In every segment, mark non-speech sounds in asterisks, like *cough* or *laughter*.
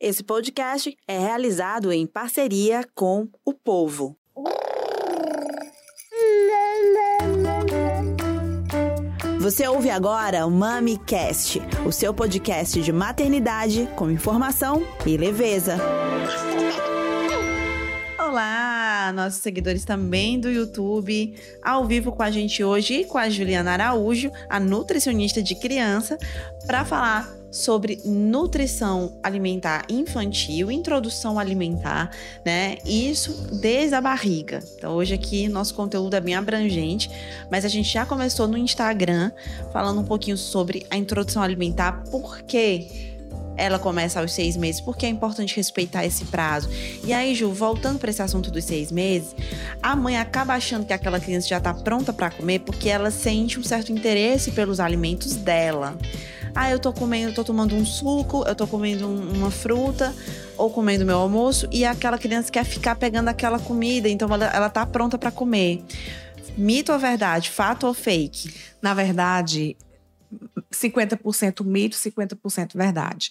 Esse podcast é realizado em parceria com o Povo. Você ouve agora o MamiCast, o seu podcast de maternidade com informação e leveza. Olá, nossos seguidores também do YouTube, ao vivo com a gente hoje com a Juliana Araújo, a nutricionista de criança, para falar sobre nutrição alimentar infantil, introdução alimentar, né? Isso desde a barriga. Então, hoje aqui nosso conteúdo é bem abrangente, mas a gente já começou no Instagram falando um pouquinho sobre a introdução alimentar, por quê? ela começa aos seis meses, porque é importante respeitar esse prazo. E aí, Ju, voltando para esse assunto dos seis meses, a mãe acaba achando que aquela criança já está pronta para comer porque ela sente um certo interesse pelos alimentos dela. Ah, eu tô comendo, tô tomando um suco, eu tô comendo um, uma fruta ou comendo meu almoço e aquela criança quer ficar pegando aquela comida, então ela, ela tá pronta para comer. Mito ou verdade? Fato ou fake? Na verdade, 50% mito, 50% verdade.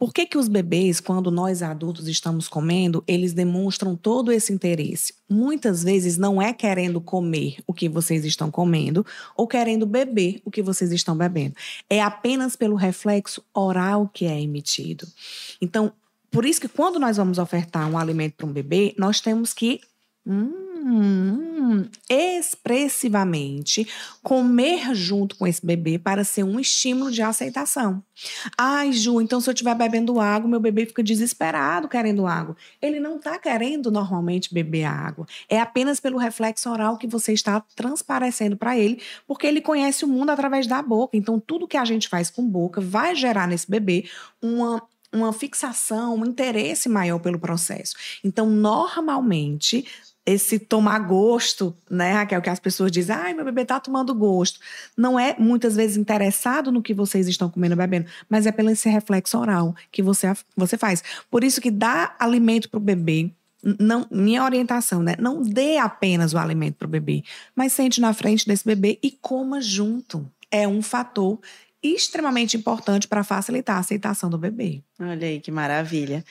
Por que, que os bebês, quando nós adultos estamos comendo, eles demonstram todo esse interesse? Muitas vezes não é querendo comer o que vocês estão comendo ou querendo beber o que vocês estão bebendo. É apenas pelo reflexo oral que é emitido. Então, por isso que quando nós vamos ofertar um alimento para um bebê, nós temos que hum, expressivamente comer junto com esse bebê para ser um estímulo de aceitação. Ai, Ju, então se eu estiver bebendo água, meu bebê fica desesperado querendo água. Ele não está querendo normalmente beber água. É apenas pelo reflexo oral que você está transparecendo para ele, porque ele conhece o mundo através da boca. Então, tudo que a gente faz com boca vai gerar nesse bebê uma uma fixação, um interesse maior pelo processo. Então, normalmente, esse tomar gosto, né, Raquel, que as pessoas dizem, ai, meu bebê tá tomando gosto. Não é muitas vezes interessado no que vocês estão comendo e bebendo, mas é pelo esse reflexo oral que você, você faz. Por isso que dá alimento para o bebê, não, minha orientação, né? Não dê apenas o alimento para o bebê, mas sente na frente desse bebê e coma junto. É um fator extremamente importante para facilitar a aceitação do bebê. Olha aí que maravilha.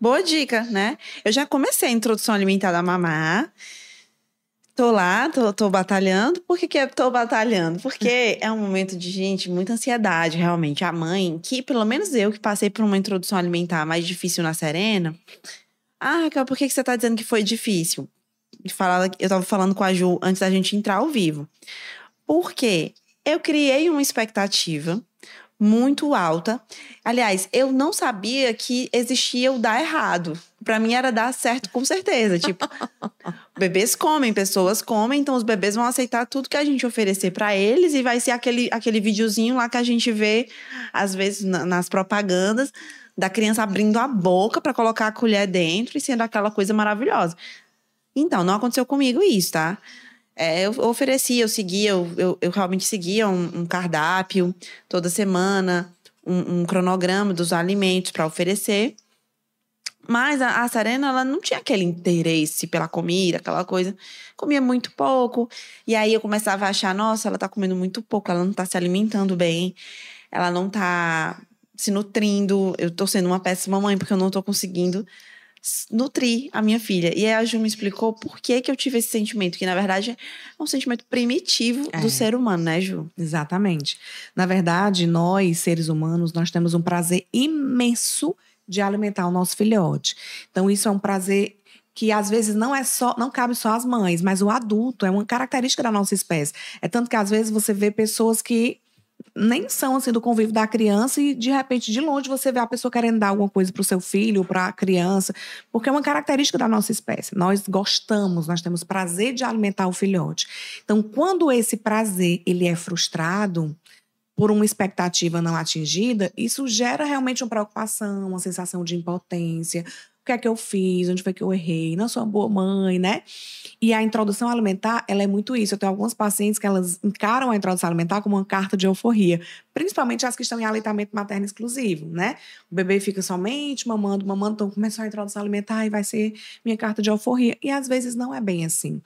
Boa dica, né? Eu já comecei a introdução alimentar da mamá. Tô lá, tô, tô batalhando. Por que, que eu tô batalhando? Porque é um momento de, gente, muita ansiedade, realmente. A mãe, que pelo menos eu que passei por uma introdução alimentar mais difícil na Serena. Ah, Raquel, por que, que você tá dizendo que foi difícil? Eu tava falando com a Ju antes da gente entrar ao vivo. Por quê? Eu criei uma expectativa muito alta. Aliás, eu não sabia que existia o dar errado. Para mim era dar certo com certeza. Tipo, *laughs* bebês comem, pessoas comem, então os bebês vão aceitar tudo que a gente oferecer para eles e vai ser aquele, aquele videozinho lá que a gente vê, às vezes, na, nas propagandas, da criança abrindo a boca para colocar a colher dentro e sendo aquela coisa maravilhosa. Então, não aconteceu comigo isso, tá? É, eu oferecia, eu seguia, eu, eu, eu realmente seguia um, um, cardápio toda semana, um, um cronograma dos alimentos para oferecer. Mas a, a Serena, ela não tinha aquele interesse pela comida, aquela coisa. Comia muito pouco. E aí eu começava a achar, nossa, ela tá comendo muito pouco, ela não tá se alimentando bem, ela não tá se nutrindo. Eu tô sendo uma péssima mãe porque eu não tô conseguindo nutrir a minha filha. E aí a Ju me explicou por que, que eu tive esse sentimento, que na verdade é um sentimento primitivo é. do ser humano, né, Ju? Exatamente. Na verdade, nós, seres humanos, nós temos um prazer imenso de alimentar o nosso filhote. Então, isso é um prazer que às vezes não é só, não cabe só às mães, mas o adulto é uma característica da nossa espécie. É tanto que às vezes você vê pessoas que nem são assim do convívio da criança e de repente de longe você vê a pessoa querendo dar alguma coisa para o seu filho, para a criança, porque é uma característica da nossa espécie. Nós gostamos, nós temos prazer de alimentar o filhote. Então, quando esse prazer ele é frustrado, por uma expectativa não atingida, isso gera realmente uma preocupação, uma sensação de impotência, que é que eu fiz, onde foi que eu errei, não sou uma boa mãe, né? E a introdução alimentar, ela é muito isso. Eu tenho alguns pacientes que elas encaram a introdução alimentar como uma carta de euforia, principalmente as que estão em aleitamento materno exclusivo, né? O bebê fica somente mamando, mamando, então começou a introdução alimentar e vai ser minha carta de euforia. E às vezes não é bem assim.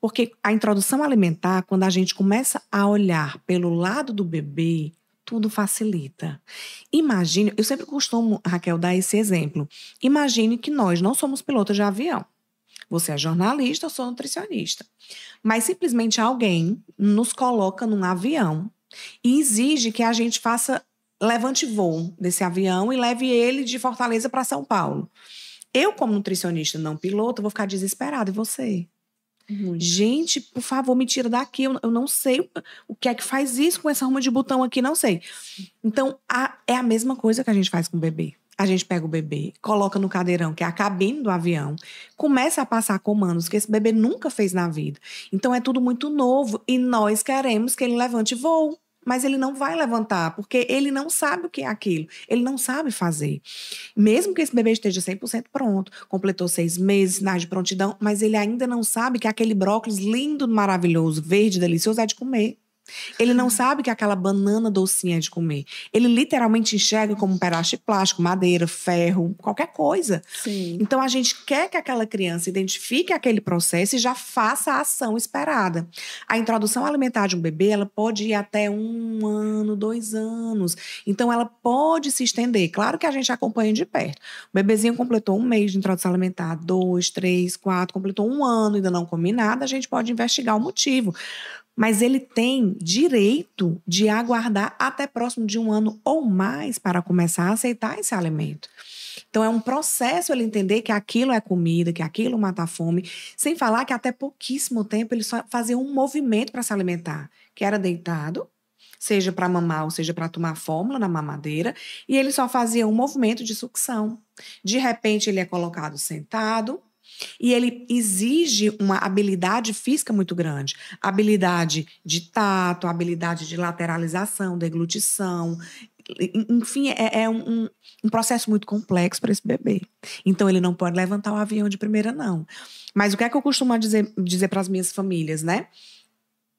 Porque a introdução alimentar, quando a gente começa a olhar pelo lado do bebê, tudo facilita. Imagine, eu sempre costumo, Raquel, dar esse exemplo. Imagine que nós não somos pilotos de avião. Você é jornalista, eu sou nutricionista. Mas simplesmente alguém nos coloca num avião e exige que a gente faça levante voo desse avião e leve ele de Fortaleza para São Paulo. Eu, como nutricionista não piloto, vou ficar desesperada. E você? Muito. Gente, por favor, me tira daqui. Eu, eu, não sei o que é que faz isso com essa arma de botão aqui, não sei. Então, a, é a mesma coisa que a gente faz com o bebê. A gente pega o bebê, coloca no cadeirão, que é a cabine do avião, começa a passar comandos que esse bebê nunca fez na vida. Então é tudo muito novo e nós queremos que ele levante voo mas ele não vai levantar, porque ele não sabe o que é aquilo, ele não sabe fazer. Mesmo que esse bebê esteja 100% pronto, completou seis meses, sinais de prontidão, mas ele ainda não sabe que aquele brócolis lindo, maravilhoso, verde, delicioso é de comer. Ele não sabe que aquela banana docinha é de comer. Ele literalmente enxerga como um pedaço de plástico, madeira, ferro, qualquer coisa. Sim. Então a gente quer que aquela criança identifique aquele processo e já faça a ação esperada. A introdução alimentar de um bebê, ela pode ir até um ano, dois anos. Então ela pode se estender. Claro que a gente acompanha de perto. O bebezinho completou um mês de introdução alimentar, dois, três, quatro, completou um ano, ainda não come nada, a gente pode investigar o motivo mas ele tem direito de aguardar até próximo de um ano ou mais para começar a aceitar esse alimento. Então é um processo ele entender que aquilo é comida, que aquilo mata a fome, sem falar que até pouquíssimo tempo ele só fazia um movimento para se alimentar, que era deitado, seja para mamar ou seja para tomar fórmula na mamadeira, e ele só fazia um movimento de sucção. De repente ele é colocado sentado, e ele exige uma habilidade física muito grande. Habilidade de tato, habilidade de lateralização, deglutição. Enfim, é, é um, um, processo muito complexo para esse bebê. Então, ele não pode levantar o avião de primeira, não. Mas o que é que eu costumo dizer, dizer para as minhas famílias, né?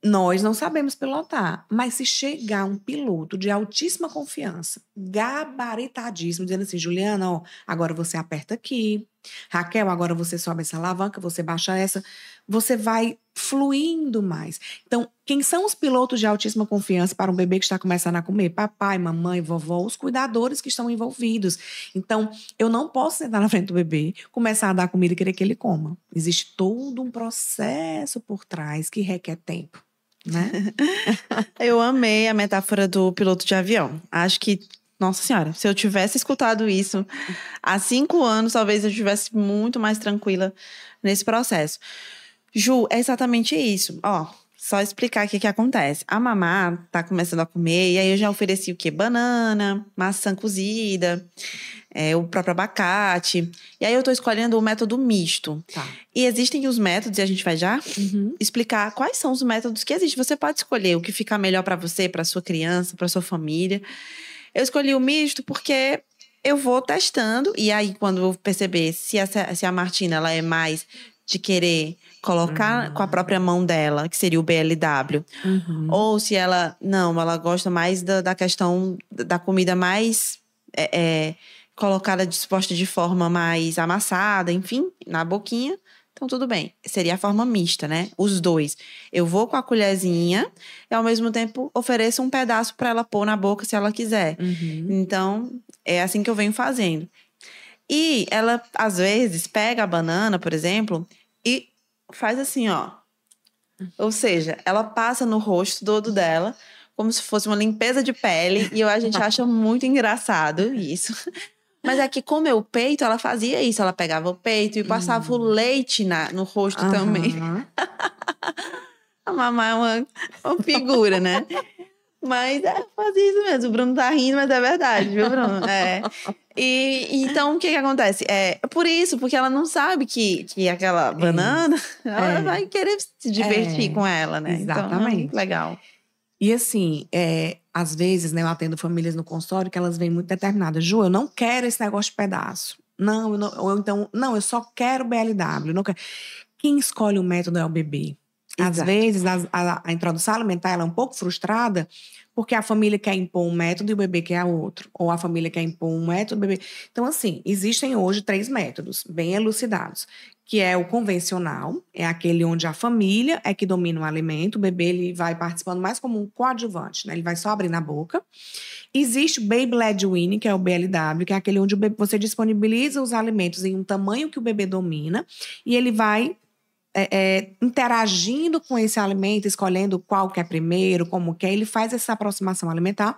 Nós não sabemos pilotar, mas se chegar um piloto de altíssima confiança, gabaritadíssimo, dizendo assim, Juliana, ó, agora você aperta aqui, Raquel, agora você sobe essa alavanca, você baixa essa, você vai fluindo mais. Então, quem são os pilotos de altíssima confiança para um bebê que está começando a comer? Papai, mamãe, vovó, os cuidadores que estão envolvidos. Então, eu não posso sentar na frente do bebê, começar a dar comida e querer que ele coma. Existe todo um processo por trás que requer tempo né? *laughs* eu amei a metáfora do piloto de avião. Acho que, nossa senhora, se eu tivesse escutado isso há cinco anos, talvez eu estivesse muito mais tranquila nesse processo. Ju, é exatamente isso. Ó, só explicar o que, acontece. A mamá tá começando a comer, e aí eu já ofereci o quê? Banana, maçã cozida, é, o próprio abacate. E aí eu tô escolhendo o método misto. Tá. E existem os métodos, e a gente vai já uhum. explicar quais são os métodos que existem. Você pode escolher o que fica melhor para você, para sua criança, para sua família. Eu escolhi o misto porque eu vou testando, e aí quando eu perceber se, essa, se a Martina ela é mais de querer colocar uhum. com a própria mão dela, que seria o BLW. Uhum. Ou se ela, não, ela gosta mais da, da questão da comida mais é, é, colocada disposta de forma mais amassada, enfim, na boquinha. Então, tudo bem. Seria a forma mista, né? Os dois. Eu vou com a colherzinha e, ao mesmo tempo, ofereço um pedaço para ela pôr na boca se ela quiser. Uhum. Então, é assim que eu venho fazendo. E ela, às vezes, pega a banana, por exemplo, e faz assim, ó. Ou seja, ela passa no rosto todo dela, como se fosse uma limpeza de pele, e a gente *laughs* acha muito engraçado isso. Mas é que com o peito, ela fazia isso. Ela pegava o peito e passava hum. o leite na, no rosto uhum. também. a mamãe é uma, uma figura, né? Mas é, fazia isso mesmo. O Bruno tá rindo, mas é verdade, viu, Bruno? É. E então o que que acontece? É por isso, porque ela não sabe que, que aquela banana, ela é. vai querer se divertir é. com ela, né? Exatamente. Então, legal. E assim, é, às vezes, né, eu atendo famílias no consultório que elas vêm muito determinadas. Ju, eu não quero esse negócio de pedaço. Não, não ou então, não, eu só quero BLW. Não quero. Quem escolhe o método é o bebê. Às Exato. vezes, a, a- a introdução alimentar ela é um pouco frustrada porque a família quer impor um método e o bebê quer outro. Ou a família quer impor um método e o bebê... Então, assim, existem hoje três métodos bem elucidados. Que é o convencional, é aquele onde a família é que domina o alimento, o bebê ele vai participando mais como um coadjuvante, né? Ele vai só abrir na boca. Existe o Baby Led Weaning, que é o BLW, que é aquele onde você disponibiliza os alimentos em um tamanho que o bebê domina e ele vai é, é, interagindo com esse alimento, escolhendo qual que é primeiro, como que é, ele faz essa aproximação alimentar.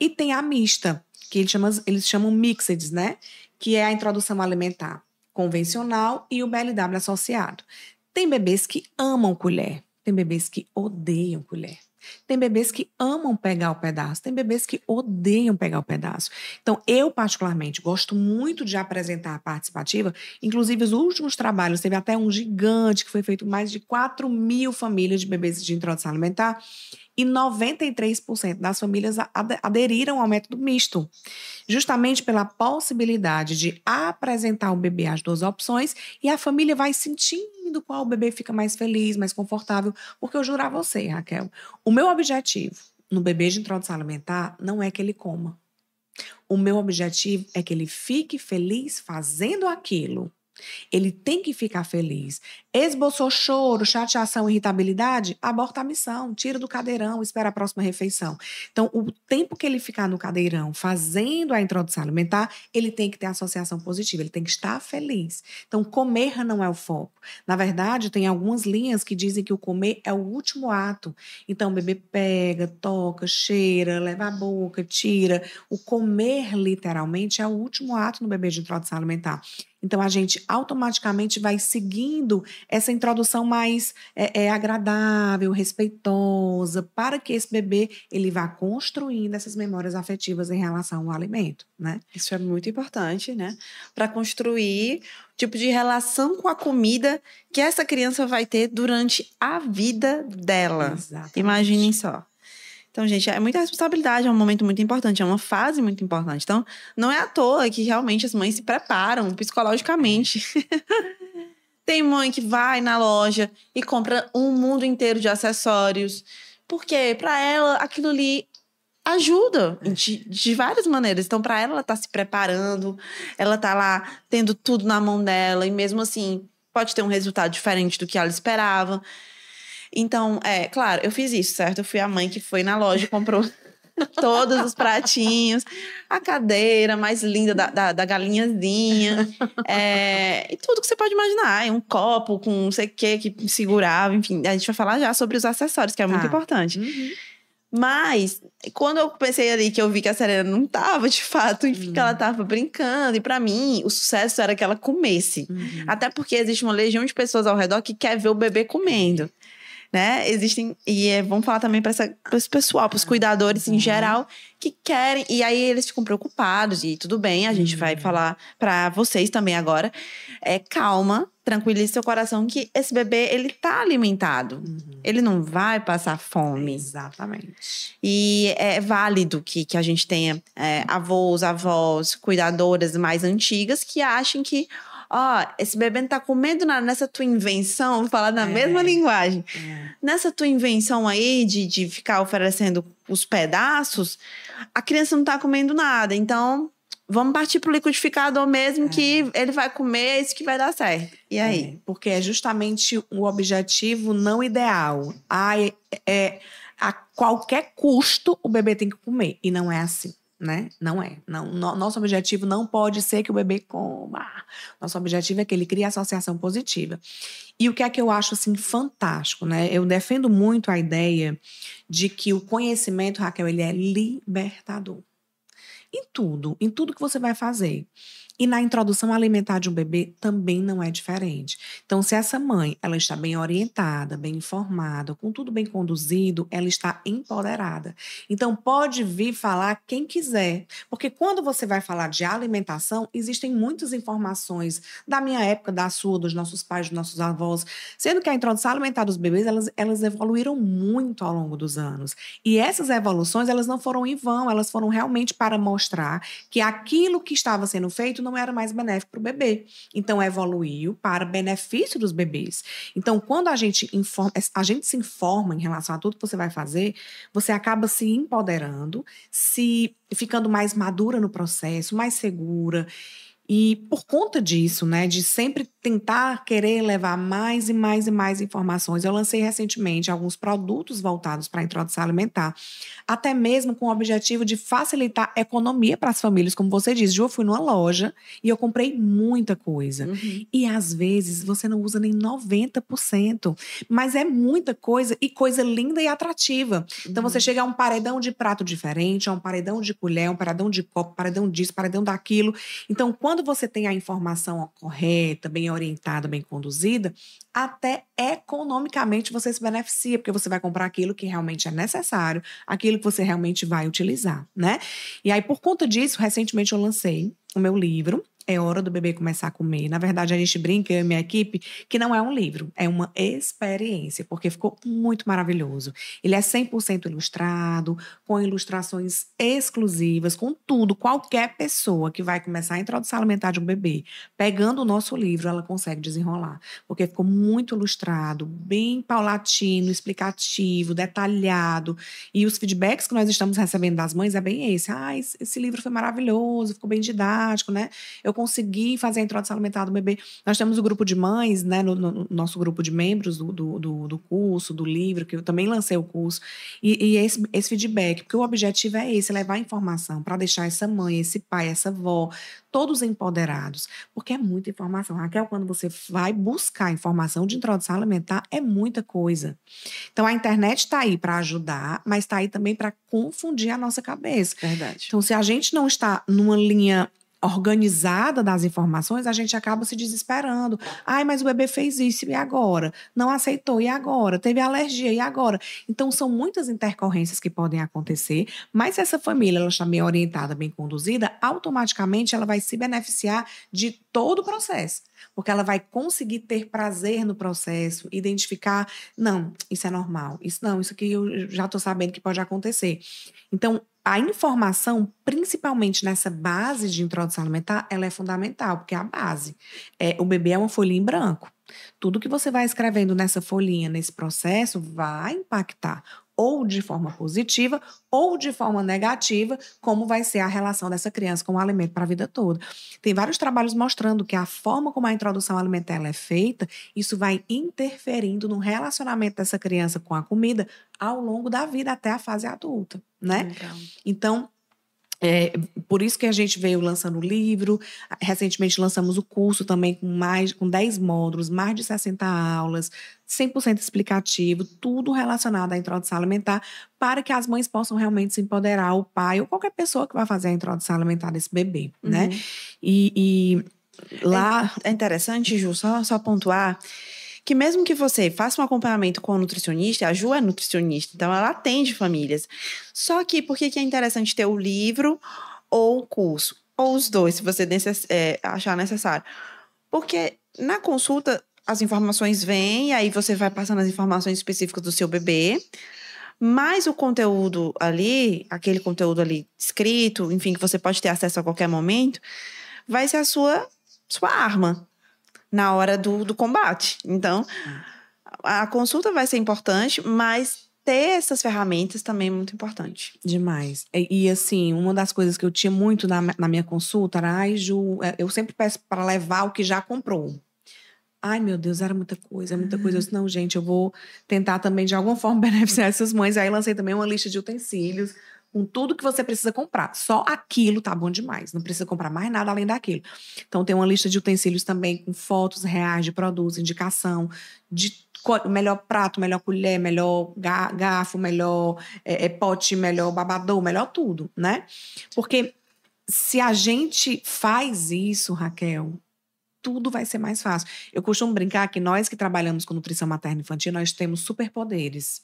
E tem a mista, que eles chamam, eles chamam mixed, né? Que é a introdução alimentar convencional e o BLW associado. Tem bebês que amam colher, tem bebês que odeiam colher. Tem bebês que amam pegar o pedaço, tem bebês que odeiam pegar o pedaço. Então, eu, particularmente, gosto muito de apresentar a participativa. Inclusive, os últimos trabalhos, teve até um gigante que foi feito mais de 4 mil famílias de bebês de introdução alimentar. E 93% das famílias ade- aderiram ao método misto, justamente pela possibilidade de apresentar o bebê às duas opções e a família vai sentindo qual bebê fica mais feliz, mais confortável. Porque eu juro a você, Raquel, o meu objetivo no bebê de introdução alimentar não é que ele coma. O meu objetivo é que ele fique feliz fazendo aquilo. Ele tem que ficar feliz. Esboçou choro, chateação, irritabilidade? Aborta a missão, tira do cadeirão, espera a próxima refeição. Então, o tempo que ele ficar no cadeirão fazendo a introdução alimentar, ele tem que ter associação positiva, ele tem que estar feliz. Então, comer não é o foco. Na verdade, tem algumas linhas que dizem que o comer é o último ato. Então, o bebê pega, toca, cheira, leva à boca, tira. O comer, literalmente, é o último ato no bebê de introdução alimentar. Então, a gente automaticamente vai seguindo essa introdução mais é, é, agradável, respeitosa, para que esse bebê ele vá construindo essas memórias afetivas em relação ao alimento, né? Isso é muito importante, né? Para construir o tipo de relação com a comida que essa criança vai ter durante a vida dela. Exatamente. Imaginem só. Então, gente, é muita responsabilidade, é um momento muito importante, é uma fase muito importante. Então, não é à toa que realmente as mães se preparam psicologicamente. *laughs* Tem mãe que vai na loja e compra um mundo inteiro de acessórios, porque para ela aquilo ali ajuda de, de várias maneiras. Então, para ela, ela tá se preparando, ela tá lá tendo tudo na mão dela, e mesmo assim, pode ter um resultado diferente do que ela esperava. Então, é, claro, eu fiz isso, certo? Eu fui a mãe que foi na loja e comprou *laughs* todos os pratinhos, a cadeira mais linda da, da, da galinhazinha, é, e tudo que você pode imaginar. Um copo com não sei o que que segurava, enfim. A gente vai falar já sobre os acessórios, que é muito Tá. importante. Uhum. Mas, quando eu pensei ali que eu vi que a Serena não tava, de fato, e Uhum. que ela tava brincando, e pra mim, o sucesso era que ela comesse. Uhum. Até porque existe uma legião de pessoas ao redor que quer ver o bebê comendo. Né? Existem, e é, vamos falar também para esse pessoal, para os cuidadores em Uhum. geral, que querem, e aí eles ficam preocupados, e tudo bem, a gente vai Uhum. falar para vocês também agora. É, calma, tranquilize seu coração, que esse bebê, ele tá alimentado. Uhum. Ele não vai passar fome. Exatamente. E é válido que, que a gente tenha é, avós, avós, cuidadoras mais antigas que achem que, ó, esse bebê não tá comendo nada nessa tua invenção, vou falar na É. mesma linguagem. É. Nessa tua invenção aí de, de ficar oferecendo os pedaços, a criança não tá comendo nada. Então, vamos partir pro liquidificador mesmo, que ele vai comer, é isso que vai dar certo. E aí? É, porque é justamente o objetivo não ideal. É, é- a qualquer custo o bebê tem que comer. E não é assim. Né? Não é. Não, no- nosso objetivo não pode ser que o bebê coma. Nosso objetivo é que ele crie associação positiva. E o que é que eu acho assim fantástico, né? Eu defendo muito a ideia de que o conhecimento, Raquel, ele é libertador. Em tudo, em tudo que você vai fazer. E na introdução alimentar de um bebê também não é diferente. Então, se essa mãe ela está bem orientada, bem informada, com tudo bem conduzido, ela está empoderada. Então, pode vir falar quem quiser. Porque quando você vai falar de alimentação, existem muitas informações da minha época, da sua, dos nossos pais, dos nossos avós. Sendo que a introdução alimentar dos bebês, elas, elas evoluíram muito ao longo dos anos. E essas evoluções, elas não foram em vão, elas foram realmente para mostrar que aquilo que estava sendo feito não era mais benéfico para o bebê. Então evoluiu para benefício dos bebês. Então quando a gente informa, a gente se informa em relação a tudo que você vai fazer, você acaba se empoderando, se ficando mais madura no processo, mais segura. E por conta disso, né, de sempre tentar querer levar mais e mais e mais informações, eu lancei recentemente alguns produtos voltados para a introdução alimentar, até mesmo com o objetivo de facilitar a economia para as famílias, como você disse. Eu fui numa loja e eu comprei muita coisa. Uhum. E às vezes você não usa nem 90%, mas é muita coisa e coisa linda e atrativa. Então você uhum. chega a um paredão de prato diferente, a um paredão de colher, um paredão de copo, paredão disso, paredão daquilo. Então quando você tem a informação correta, bem orientada, bem conduzida, até economicamente você se beneficia, porque você vai comprar aquilo que realmente é necessário, aquilo que você realmente vai utilizar, né? E aí, por conta disso, recentemente eu lancei o meu livro, é hora do bebê começar a comer. Na verdade, a gente brinca, eu e minha equipe, que não é um livro, é uma experiência, porque ficou muito maravilhoso. Ele é 100% ilustrado, com ilustrações exclusivas, com tudo. Qualquer pessoa que vai começar a introdução alimentar de um bebê, pegando o nosso livro, ela consegue desenrolar, porque ficou muito ilustrado, bem paulatino, explicativo, detalhado. E os feedbacks que nós estamos recebendo das mães é bem esse. Ah, esse livro foi maravilhoso, ficou bem didático, né? Eu eu consegui fazer a introdução alimentar do bebê. Nós temos o grupo de mães, né, no, no nosso grupo de membros do, do, do, do, curso, do livro, que eu também lancei o curso, e, e esse, esse feedback, porque o objetivo é esse, levar informação para deixar essa mãe, esse pai, essa avó, todos empoderados, porque é muita informação. Raquel, quando você vai buscar informação de introdução alimentar, é muita coisa. Então a internet está aí para ajudar, mas está aí também para confundir a nossa cabeça. Verdade. Então, se a gente não está numa linha organizada das informações, a gente acaba se desesperando. Ai, mas o bebê fez isso e agora? Não aceitou e agora? Teve alergia e agora? Então são muitas intercorrências que podem acontecer, mas se essa família ela está bem orientada, bem conduzida, automaticamente ela vai se beneficiar de todo o processo, porque ela vai conseguir ter prazer no processo, identificar, não, isso é normal, isso não, isso aqui eu já estou sabendo que pode acontecer. Então, a informação, principalmente nessa base de introdução alimentar, ela é fundamental, porque é a base. É, o bebê é uma folhinha em branco. Tudo que você vai escrevendo nessa folhinha, nesse processo, vai impactar ou de forma positiva ou de forma negativa, como vai ser a relação dessa criança com o alimento para a vida toda. Tem vários trabalhos mostrando que a forma como a introdução alimentar é feita, isso vai interferindo no relacionamento dessa criança com a comida ao longo da vida até a fase adulta, né? Legal. Então, é, por isso que a gente veio lançando o livro. Recentemente lançamos o curso também com mais com 10 módulos, mais de 60 aulas, 100% explicativo, tudo relacionado à introdução alimentar, para que as mães possam realmente se empoderar, o pai ou qualquer pessoa que vai fazer a introdução alimentar desse bebê, né? uhum. né? E, e lá. É, é interessante, Ju, só, só pontuar que mesmo que você faça um acompanhamento com a nutricionista, a Ju é nutricionista, então ela atende famílias. Só que por que, é interessante ter o livro ou o curso? Ou os dois, se você necess é, achar necessário. Porque na consulta as informações vêm, aí você vai passando as informações específicas do seu bebê, mas o conteúdo ali, aquele conteúdo ali escrito, enfim, que você pode ter acesso a qualquer momento, vai ser a sua, sua arma na hora do, do combate. Então, a consulta vai ser importante, mas ter essas ferramentas também é muito importante. Demais. E, e, assim, uma das coisas que eu tinha muito na, na minha consulta era, ai, Ju, é, eu sempre peço para levar o que já comprou. Ai, meu Deus, era muita coisa, muita coisa. Eu disse, não, gente, eu vou tentar também de alguma forma *laughs* beneficiar essas mães. Aí lancei também uma lista de utensílios com tudo que você precisa comprar. Só aquilo tá bom demais. Não precisa comprar mais nada além daquilo. Então tem uma lista de utensílios também com fotos reais de produtos, indicação de melhor prato, melhor colher, melhor garfo, melhor é, é, pote, melhor babador, melhor tudo, né? Porque se a gente faz isso, Raquel, tudo vai ser mais fácil. Eu costumo brincar que nós que trabalhamos com nutrição materna infantil, nós temos superpoderes.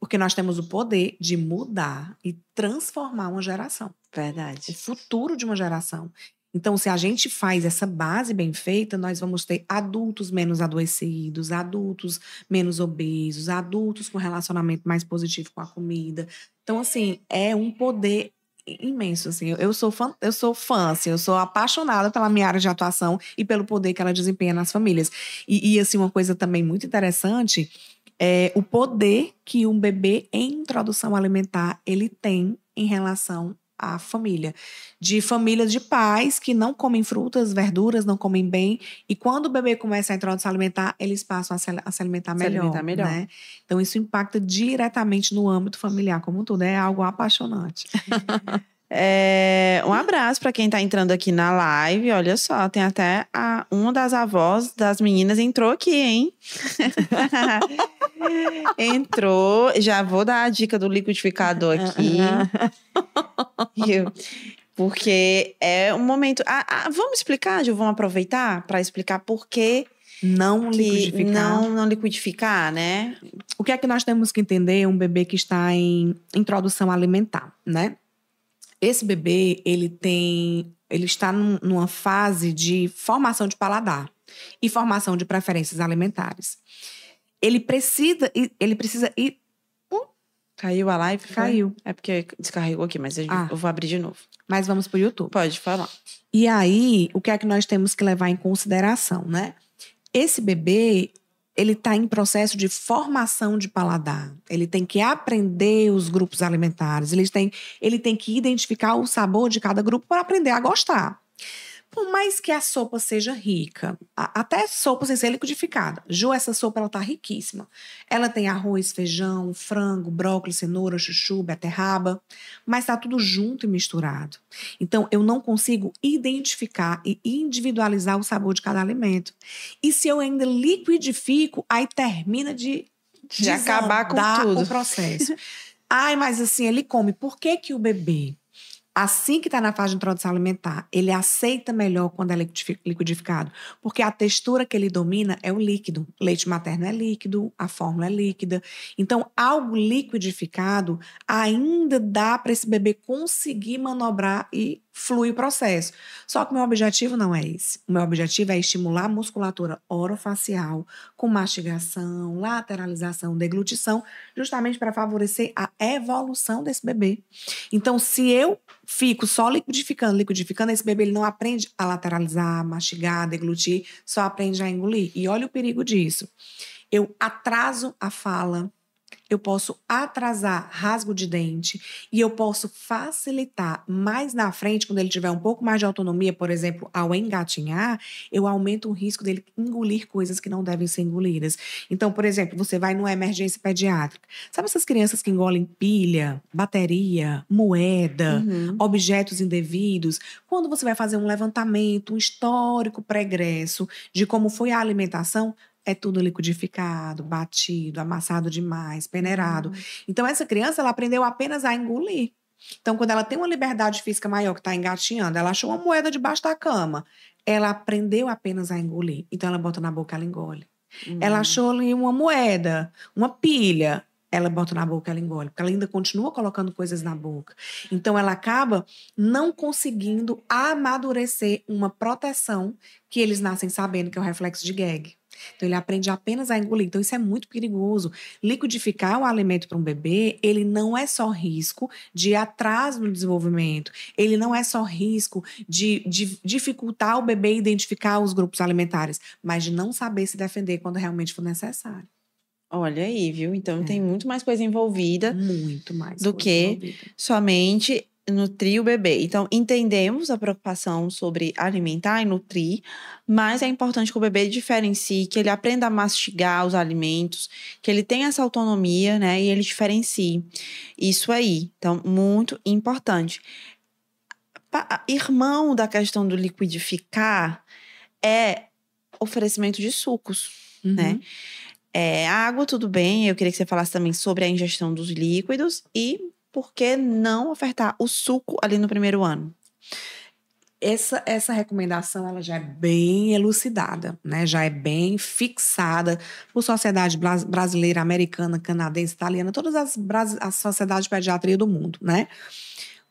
Porque nós temos o poder de mudar e transformar uma geração. Verdade. O futuro de uma geração. Então, se a gente faz essa base bem feita, nós vamos ter adultos menos adoecidos, adultos menos obesos, adultos com relacionamento mais positivo com a comida. Então, assim, é um poder imenso, assim. Eu sou fã, eu sou fã, assim, eu sou apaixonada pela minha área de atuação e pelo poder que ela desempenha nas famílias. E, e assim, uma coisa também muito interessante é o poder que um bebê em introdução alimentar ele tem em relação à família. De famílias de pais que não comem frutas, verduras, não comem bem. E quando o bebê começa a introdução alimentar, eles passam a se, a se alimentar melhor. Se alimentar melhor. Né? Então, isso impacta diretamente no âmbito familiar como um todo. É algo apaixonante. *laughs* É, um abraço para quem está entrando aqui na live. Olha só, tem até a, uma das avós das meninas entrou aqui, hein? *laughs* entrou. Já vou dar a dica do liquidificador aqui. *laughs* porque é um momento. Ah, ah, vamos explicar, Ju? Vamos aproveitar para explicar por que não liquidificar. Não, não liquidificar, né? O que é que nós temos que entender um bebê que está em introdução alimentar, né? Esse bebê, ele tem, ele está num, numa fase de formação de paladar e formação de preferências alimentares. Ele precisa, ele precisa ir uh, Caiu a live? Caiu. É porque descarregou aqui, mas eu, ah, eu vou abrir de novo. Mas vamos para o YouTube. Pode falar. E aí, o que é que nós temos que levar em consideração, né? Esse bebê, ele está em processo de formação de paladar. Ele tem que aprender os grupos alimentares. Ele tem, ele tem que identificar o sabor de cada grupo para aprender a gostar por mais que a sopa seja rica, até sopa sem ser liquidificada. Ju, essa sopa ela tá riquíssima. Ela tem arroz, feijão, frango, brócolis, cenoura, chuchu, beterraba, mas tá tudo junto e misturado. Então eu não consigo identificar e individualizar o sabor de cada alimento. E se eu ainda liquidifico, aí termina de, de acabar com tudo o processo. *laughs* Ai, mas assim, ele come. Por que que o bebê assim que está na fase de introdução alimentar, ele aceita melhor quando é liquidificado, porque a textura que ele domina é o líquido. Leite materno é líquido, a fórmula é líquida. Então, algo liquidificado ainda dá para esse bebê conseguir manobrar e flui o processo. Só que o meu objetivo não é esse. O meu objetivo é estimular a musculatura orofacial com mastigação, lateralização, deglutição, justamente para favorecer a evolução desse bebê. Então, se eu fico só liquidificando, liquidificando, esse bebê ele não aprende a lateralizar, mastigar, deglutir, só aprende a engolir. E olha o perigo disso. Eu atraso a fala, eu posso atrasar rasgo de dente e eu posso facilitar mais na frente, quando ele tiver um pouco mais de autonomia, por exemplo, ao engatinhar, eu aumento o risco dele engolir coisas que não devem ser engolidas. Então, por exemplo, você vai numa emergência pediátrica. Sabe essas crianças que engolem pilha, bateria, moeda, uhum. objetos indevidos? Quando você vai fazer um levantamento, um histórico pregresso de como foi a alimentação, é tudo liquidificado, batido, amassado demais, peneirado. Uhum. Então, essa criança, ela aprendeu apenas a engolir. Então, quando ela tem uma liberdade física maior, que está engatinhando, ela achou uma moeda debaixo da cama, ela aprendeu apenas a engolir. Então, ela bota na boca, ela engole. Uhum. Ela achou ali uma moeda, uma pilha, ela bota na boca, ela engole, porque ela ainda continua colocando coisas na boca. Então ela acaba não conseguindo amadurecer uma proteção que eles nascem sabendo que é o reflexo de gag. Então ele aprende apenas a engolir. Então isso é muito perigoso. Liquidificar o alimento para um bebê, ele não é só risco de atraso no desenvolvimento. Ele não é só risco de, de dificultar o bebê identificar os grupos alimentares, mas de não saber se defender quando realmente for necessário. Olha aí, viu? Então é. tem muito mais coisa envolvida. Muito mais. Do que envolvida. somente nutrir o bebê. Então, entendemos a preocupação sobre alimentar e nutrir, mas é importante que o bebê diferencie, que ele aprenda a mastigar os alimentos, que ele tenha essa autonomia, né? E ele diferencie. Isso aí. Então, muito importante. Irmão da questão do liquidificar é oferecimento de sucos, né? uhum. né? É, água, tudo bem. Eu queria que você falasse também sobre a ingestão dos líquidos e por que não ofertar o suco ali no primeiro ano? Essa, essa recomendação ela já é bem elucidada, né? já é bem fixada por sociedade brasileira, americana, canadense, italiana, todas as, as sociedades de pediatria do mundo. Né?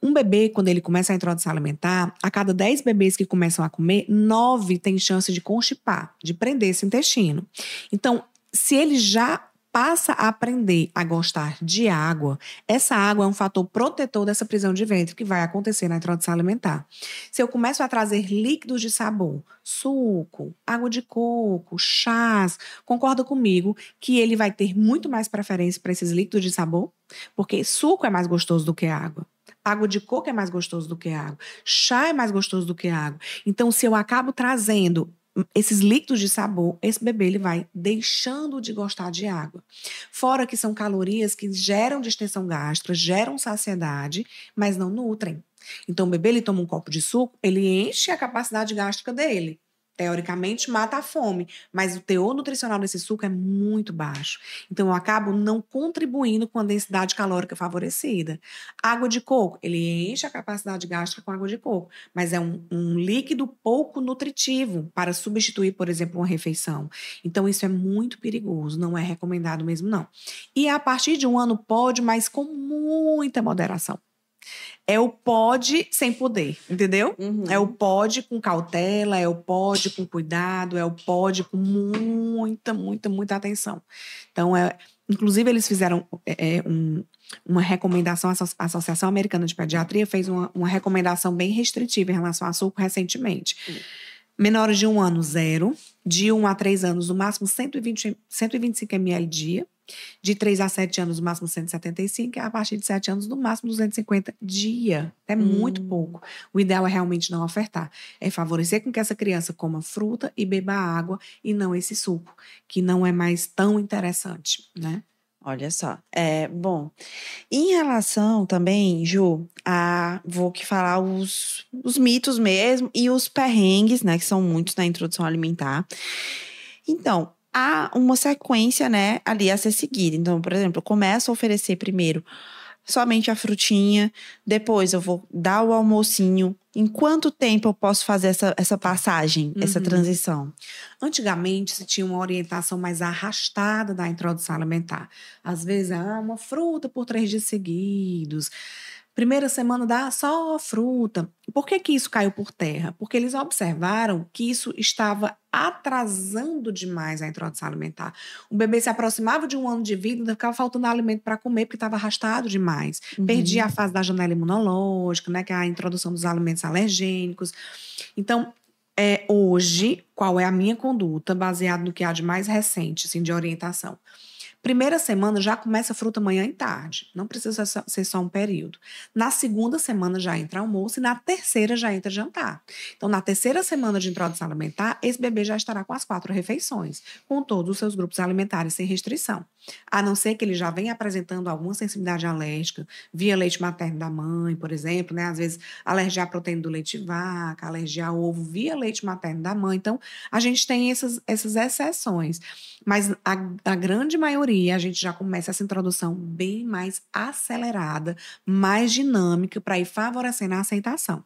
Um bebê, quando ele começa a introdução alimentar, a cada 10 bebês que começam a comer, 9 têm chance de constipar, de prender esse intestino. Então, se ele já passa a aprender a gostar de água, essa água é um fator protetor dessa prisão de ventre que vai acontecer na introdução alimentar. Se eu começo a trazer líquidos de sabor, suco, água de coco, chás, concorda comigo que ele vai ter muito mais preferência para esses líquidos de sabor? Porque suco é mais gostoso do que água. Água de coco é mais gostoso do que água. Chá é mais gostoso do que água. Então, se eu acabo trazendo esses líquidos de sabor, esse bebê ele vai deixando de gostar de água. Fora que são calorias que geram distensão gástrica, geram saciedade, mas não nutrem. Então, o bebê ele toma um copo de suco, ele enche a capacidade gástrica dele teoricamente mata a fome, mas o teor nutricional desse suco é muito baixo. Então eu acabo não contribuindo com a densidade calórica favorecida. Água de coco, ele enche a capacidade gástrica com água de coco, mas é um, um líquido pouco nutritivo para substituir, por exemplo, uma refeição. Então isso é muito perigoso, não é recomendado mesmo não. E a partir de um ano pode, mas com muita moderação. É o pode sem poder, entendeu? Uhum. É o pode com cautela, é o pode com cuidado, é o pode com muita, muita, muita atenção. Então, é, inclusive, eles fizeram é, é um, uma recomendação, a Associação Americana de Pediatria fez uma, uma recomendação bem restritiva em relação a suco recentemente. Uhum. Menores de um ano, zero. De um a três anos, no máximo 120, 125 ml dia. De 3 a 7 anos, no máximo 175, e a partir de 7 anos, no máximo 250 dia. É hum. muito pouco. O ideal é realmente não ofertar. É favorecer com que essa criança coma fruta e beba água e não esse suco, que não é mais tão interessante, né? Olha só. É, bom, em relação também, Ju, a vou que falar os, os mitos mesmo e os perrengues, né, que são muitos na introdução alimentar. Então, há uma sequência, né, ali a ser seguida. Então, por exemplo, eu começo a oferecer primeiro somente a frutinha, depois eu vou dar o almocinho. Em quanto tempo eu posso fazer essa, essa passagem, uhum. essa transição? Antigamente se tinha uma orientação mais arrastada da introdução alimentar. Às vezes, ah, uma fruta por três dias seguidos. Primeira semana dá só fruta. Por que, que isso caiu por terra? Porque eles observaram que isso estava atrasando demais a introdução alimentar. O bebê se aproximava de um ano de vida, ainda ficava faltando alimento para comer, porque estava arrastado demais. Uhum. Perdia a fase da janela imunológica, né, que é a introdução dos alimentos alergênicos. Então, é, hoje, qual é a minha conduta, baseado no que há de mais recente, assim, de orientação? Primeira semana já começa fruta manhã e tarde. Não precisa ser só um período. Na segunda semana já entra almoço e na terceira já entra jantar. Então, na terceira semana de introdução alimentar, esse bebê já estará com as quatro refeições, com todos os seus grupos alimentares sem restrição. A não ser que ele já venha apresentando alguma sensibilidade alérgica, via leite materno da mãe, por exemplo, né? Às vezes, alergia à proteína do leite de vaca, alergia ao ovo via leite materno da mãe. Então, a gente tem essas, essas exceções. Mas a, a grande maioria, a gente já começa essa introdução bem mais acelerada, mais dinâmica, para ir favorecendo a aceitação.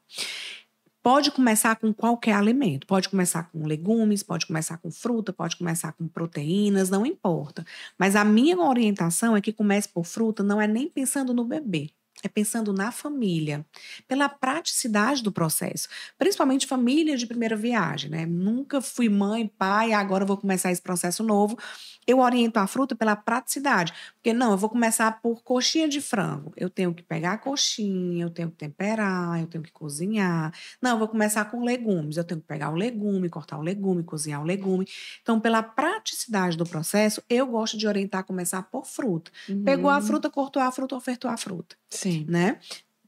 Pode começar com qualquer alimento, pode começar com legumes, pode começar com fruta, pode começar com proteínas, não importa. Mas a minha orientação é que comece por fruta, não é nem pensando no bebê é pensando na família, pela praticidade do processo, principalmente família de primeira viagem, né? Nunca fui mãe, pai, agora vou começar esse processo novo eu oriento a fruta pela praticidade. Porque não, eu vou começar por coxinha de frango. Eu tenho que pegar a coxinha, eu tenho que temperar, eu tenho que cozinhar. Não, eu vou começar com legumes. Eu tenho que pegar o legume, cortar o legume, cozinhar o legume. Então, pela praticidade do processo, eu gosto de orientar a começar por fruta. Uhum. Pegou a fruta, cortou a fruta, ofertou a fruta. Sim. Né?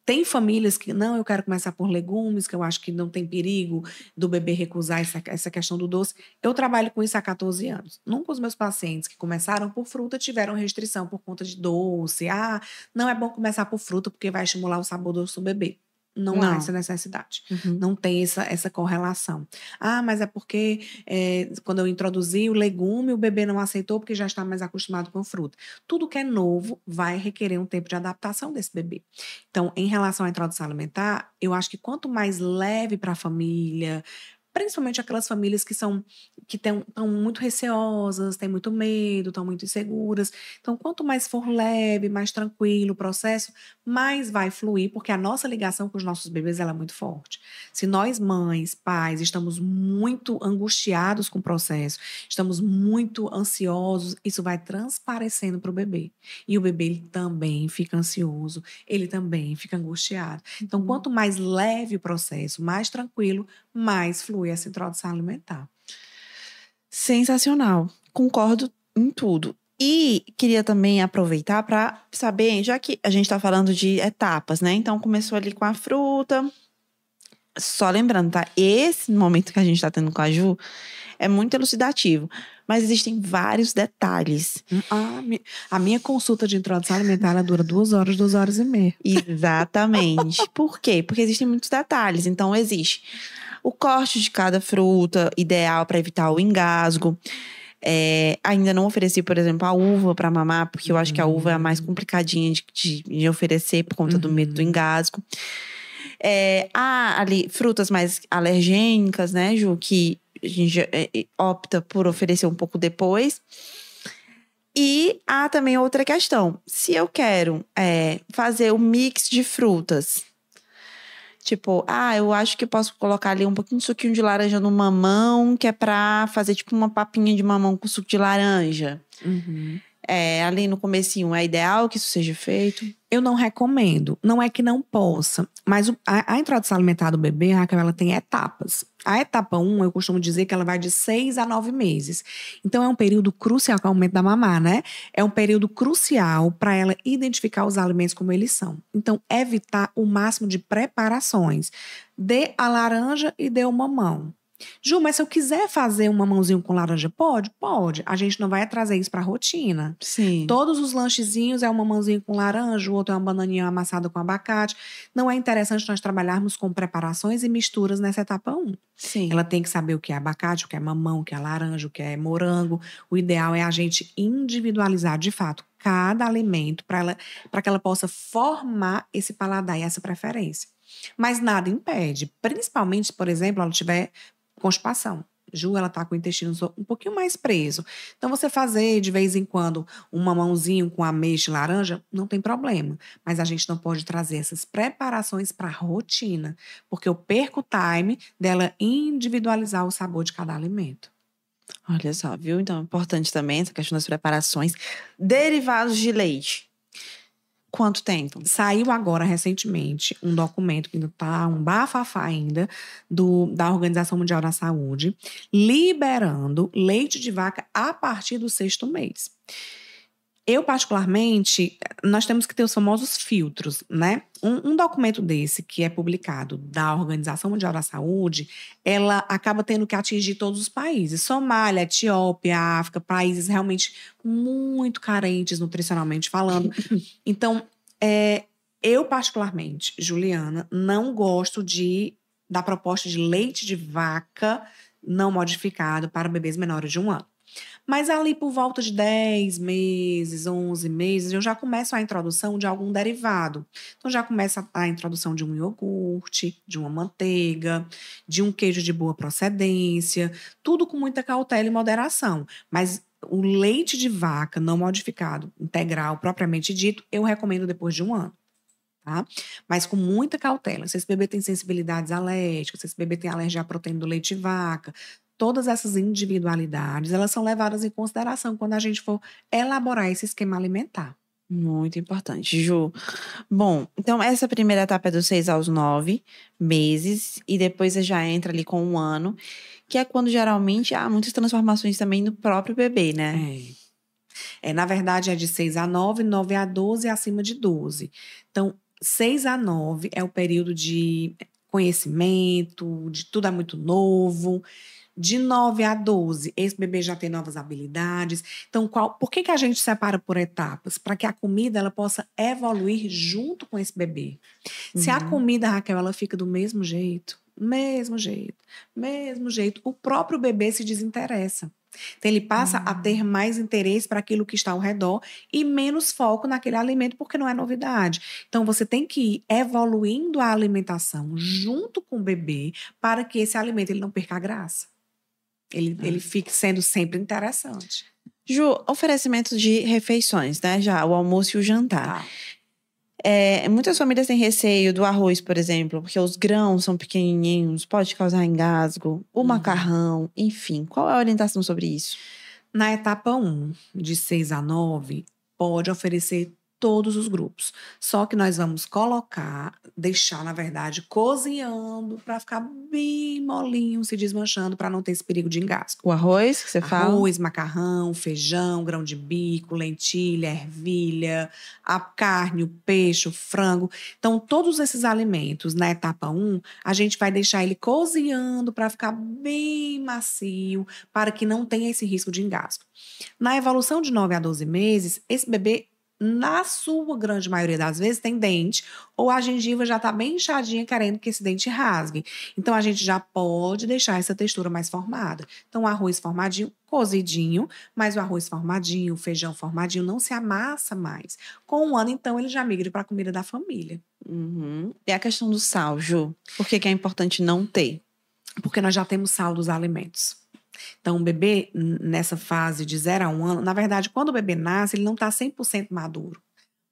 Tem famílias que, não, eu quero começar por legumes, que eu acho que não tem perigo do bebê recusar essa, essa questão do doce. Eu trabalho com isso há 14 anos. Nunca os meus pacientes que começaram por fruta tiveram restrição por conta de doce. Ah, não é bom começar por fruta porque vai estimular o sabor doce do bebê. Não, não, há essa necessidade. Uhum. Não tem essa, essa correlação. Ah, mas é porque é, quando eu introduzi o legume, o bebê não aceitou porque já está mais acostumado com fruta. Tudo que é novo vai requerer um tempo de adaptação desse bebê. Então, em relação à introdução alimentar, eu acho que quanto mais leve para a família, principalmente aquelas famílias que são que estão muito receosas, têm muito medo, estão muito inseguras. Então, quanto mais for leve, mais tranquilo o processo, mais vai fluir, porque a nossa ligação com os nossos bebês é muito forte. Se nós, mães, pais, estamos muito angustiados com o processo, estamos muito ansiosos, isso vai transparecendo para o bebê. E o bebê ele também fica ansioso, ele também fica angustiado. Então, uhum. quanto mais leve o processo, mais tranquilo, mais flui essa introdução alimentar. Sensacional. Concordo em tudo. E queria também aproveitar para saber, já que a gente está falando de etapas, né? Então começou ali com a fruta. Só lembrando, tá? Esse momento que a gente está tendo com a Ju é muito elucidativo. Mas existem vários detalhes. Ah, a minha consulta de introdução alimentar dura duas horas, duas horas e meia. Exatamente. *laughs* Por quê? Porque existem muitos detalhes. Então, existe o corte de cada fruta, ideal para evitar o engasgo. É, ainda não ofereci, por exemplo, a uva para mamar, porque eu acho que a uva é a mais hum. complicadinha de, de, de oferecer por conta uhum. do medo do uhum. engasgo. É, há ali frutas mais alergênicas, né, Ju, que a gente é, é, opta por oferecer um pouco depois. E há também outra questão. Se eu quero é, fazer o mix de frutas, Tipo, ah, eu acho que posso colocar ali um pouquinho de suquinho de laranja no mamão, que é pra fazer tipo uma papinha de mamão com suco de laranja. Uhum. É, ali no comecinho, é ideal que isso seja feito? Eu não recomendo. Não é que não possa, mas a, a introdução alimentar do bebê, Raquel, ela tem etapas. A etapa 1, um, eu costumo dizer que ela vai de seis a nove meses. Então, é um período crucial, que é o momento da mamar, né? É um período crucial para ela identificar os alimentos como eles são. Então, evitar o máximo de preparações. Dê a laranja e dê o mamão. Ju, mas se eu quiser fazer um mamãozinho com laranja, pode? Pode. A gente não vai trazer isso pra rotina. Sim. Todos os lanchezinhos é um mamãozinho com laranja, o outro é uma bananinha amassada com abacate. Não é interessante nós trabalharmos com preparações e misturas nessa etapa 1. Sim. Ela tem que saber o que é abacate, o que é mamão, o que é laranja, o que é morango. O ideal é a gente individualizar de fato cada alimento para ela, que ela possa formar esse paladar e essa preferência. Mas nada impede, principalmente, por exemplo, ela tiver constipação. Ju, ela tá com o intestino um pouquinho mais preso. Então, você fazer de vez em quando um mamãozinho com ameixa e laranja, não tem problema. Mas a gente não pode trazer essas preparações para rotina, porque eu perco o time dela individualizar o sabor de cada alimento. Olha só, viu? Então, é importante também essa questão das preparações. Derivados de leite. Quanto tempo? Saiu agora, recentemente, um documento que ainda está um bafafá ainda, do, da Organização Mundial da Saúde, liberando leite de vaca a partir do sexto mês. Eu, particularmente, nós temos que ter os famosos filtros, né? Um, um, documento desse, que é publicado da Organização Mundial da Saúde, ela acaba tendo que atingir todos os países. Somália, Etiópia, África, países realmente muito carentes nutricionalmente falando. *laughs* Então, é, eu, particularmente, Juliana, não gosto de da proposta de leite de vaca não modificado para bebês menores de um ano. Mas ali por volta de 10 meses, 11 meses, eu já começo a introdução de algum derivado. Então já começa a introdução de um iogurte, de uma manteiga, de um queijo de boa procedência, tudo com muita cautela e moderação. Mas o leite de vaca não modificado, integral, propriamente dito, eu recomendo depois de um ano. Tá? Mas com muita cautela. Se esse bebê tem sensibilidades alérgicas, se esse bebê tem alergia à proteína do leite de vaca, todas essas individualidades, elas são levadas em consideração quando a gente for elaborar esse esquema alimentar. Muito importante, Ju. Bom, então essa primeira etapa é dos seis aos nove meses, e depois você já entra ali com um ano, que é quando geralmente há muitas transformações também no próprio bebê, né? É. é na verdade, é de 6 a 9, 9 a 12 e acima de 12. Então, 6 a 9 é o período de conhecimento, de tudo é muito novo de 9 a 12, esse bebê já tem novas habilidades. Então, qual, por que, que a gente separa por etapas? Para que a comida ela possa evoluir junto com esse bebê. Uhum. Se a uhum. comida, Raquel, ela fica do mesmo jeito, mesmo jeito, mesmo jeito, o próprio bebê se desinteressa. Então, ele passa a ter mais interesse para aquilo que está ao redor e menos foco naquele alimento, porque não é novidade. Então, você tem que ir evoluindo a alimentação junto com o bebê para que esse alimento ele não perca a graça. Ele, Ah. ele fique sendo sempre interessante. Ju, oferecimento de refeições, né? Já o almoço e o jantar. Tá. É, muitas famílias têm receio do arroz, por exemplo, porque os grãos são pequenininhos, pode causar engasgo, o Uhum. macarrão, enfim. Qual é a orientação sobre isso? Na etapa 1, de 6 a 9, pode oferecer todos os grupos. Só que nós vamos colocar, deixar, na verdade, cozinhando para ficar bem molinho, se desmanchando, para não ter esse perigo de engasgo. O arroz que você fala? Arroz, macarrão, feijão, grão de bico, lentilha, ervilha, a carne, o peixe, o frango. Então, todos esses alimentos na etapa 1, a gente vai deixar ele cozinhando para ficar bem macio, para que não tenha esse risco de engasgo. Na evolução de 9 a 12 meses, esse bebê, na sua grande maioria das vezes, tem dente ou a gengiva já está bem inchadinha, querendo que esse dente rasgue. Então, a gente já pode deixar essa textura mais formada. Então, o arroz formadinho, cozidinho, mas o arroz formadinho, o feijão formadinho não se amassa mais. Com um ano, então, ele já migra para a comida da família. Uhum. E a questão do sal, Ju? Por que, que é importante não ter? Porque nós já temos sal dos alimentos. Então, o bebê, nessa fase de 0 a 1 um ano, na verdade, quando o bebê nasce, ele não está 100% maduro.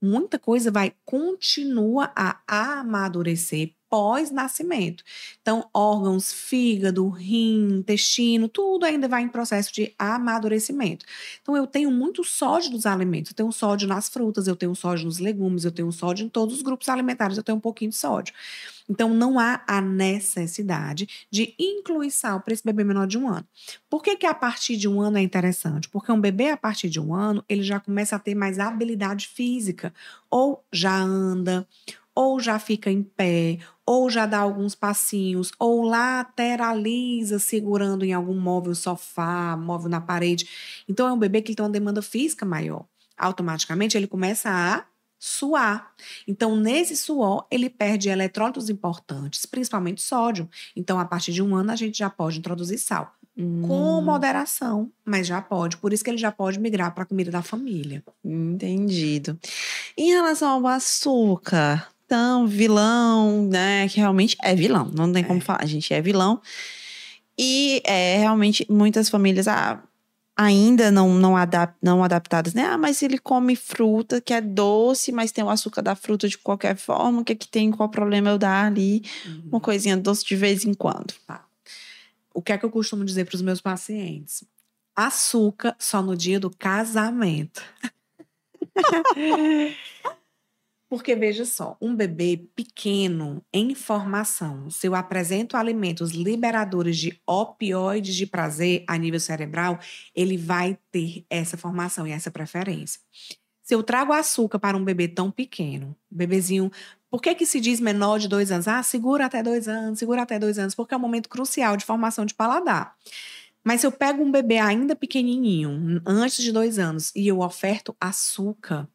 Muita coisa vai, continua a amadurecer pós-nascimento. Então, órgãos, fígado, rim, intestino, tudo ainda vai em processo de amadurecimento. Então, eu tenho muito sódio nos alimentos. Eu tenho sódio nas frutas, eu tenho sódio nos legumes, eu tenho sódio em todos os grupos alimentares, eu tenho um pouquinho de sódio. Então, não há a necessidade de incluir sal para esse bebê menor de um ano. Por que, que a partir de um ano é interessante? Porque um bebê, a partir de um ano, ele já começa a ter mais habilidade física. Ou já anda, ou já fica em pé, ou já dá alguns passinhos, ou lateraliza segurando em algum móvel, sofá, móvel na parede. Então, é um bebê que tem uma demanda física maior. Automaticamente, ele começa a suar. Então, nesse suor, ele perde eletrólitos importantes, principalmente sódio. Então, a partir de um ano, a gente já pode introduzir sal. Com Hum, moderação, mas já pode. Por isso que ele já pode migrar para a comida da família. Entendido. Em relação ao açúcar, vilão, né? Que realmente é vilão, não tem como É. falar, gente, é vilão. E é, realmente muitas famílias ah, ainda não, não, adap não adaptadas, né? Ah, mas ele come fruta que é doce, mas tem o açúcar da fruta de qualquer forma, o que, que tem, qual problema eu dar ali? Uma coisinha doce de vez em quando. O que é que eu costumo dizer para os meus pacientes? Açúcar só no dia do casamento. *laughs* Porque veja só, um bebê pequeno em formação, se eu apresento alimentos liberadores de opioides de prazer a nível cerebral, ele vai ter essa formação e essa preferência. Se eu trago açúcar para um bebê tão pequeno, bebezinho, por que que se diz menor de dois anos? Ah, segura até dois anos, segura até dois anos, porque é um momento crucial de formação de paladar. Mas se eu pego um bebê ainda pequenininho, antes de dois anos, e eu oferto açúcar,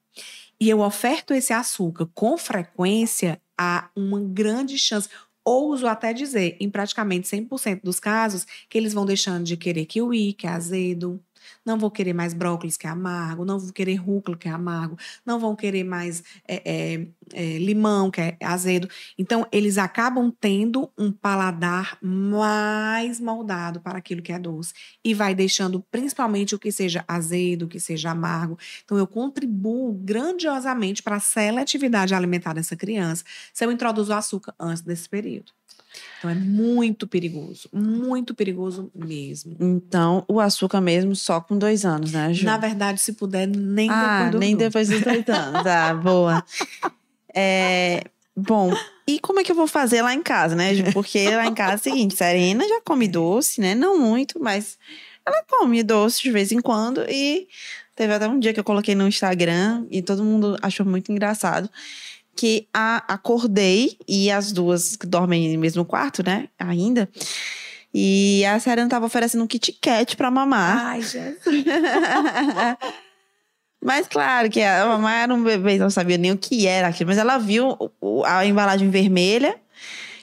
e eu oferto esse açúcar com frequência, há uma grande chance, ouso até dizer, em praticamente 100% dos casos, que eles vão deixando de querer kiwi, que é azedo, não vou querer mais brócolis, que é amargo, não vou querer rúcula, que é amargo, não vão querer mais é, é, é, limão, que é azedo. Então, eles acabam tendo um paladar mais moldado para aquilo que é doce e vai deixando principalmente o que seja azedo, o que seja amargo. Então, eu contribuo grandiosamente para a seletividade alimentar dessa criança se eu introduzo açúcar antes desse período. Então, é muito perigoso, muito perigoso mesmo. Então, o açúcar mesmo só com dois anos, né, Ju? Na verdade, se puder, nem ah, depois nem grupo. depois dos dois anos. Ah, *laughs* boa. É, bom, e como é que eu vou fazer lá em casa, né, Ju? Porque lá em casa é o seguinte, Serena já come doce, né? Não muito, mas ela come doce de vez em quando. E teve até um dia que eu coloquei no Instagram e todo mundo achou muito engraçado. Que a, acordei e as duas que dormem no mesmo quarto, né? Ainda. E a Serena tava oferecendo um Kit Kat pra mamar. Ai, Jesus. *laughs* Mas claro que a mamãe era um bebê, não sabia nem o que era aquilo. Mas ela viu a embalagem vermelha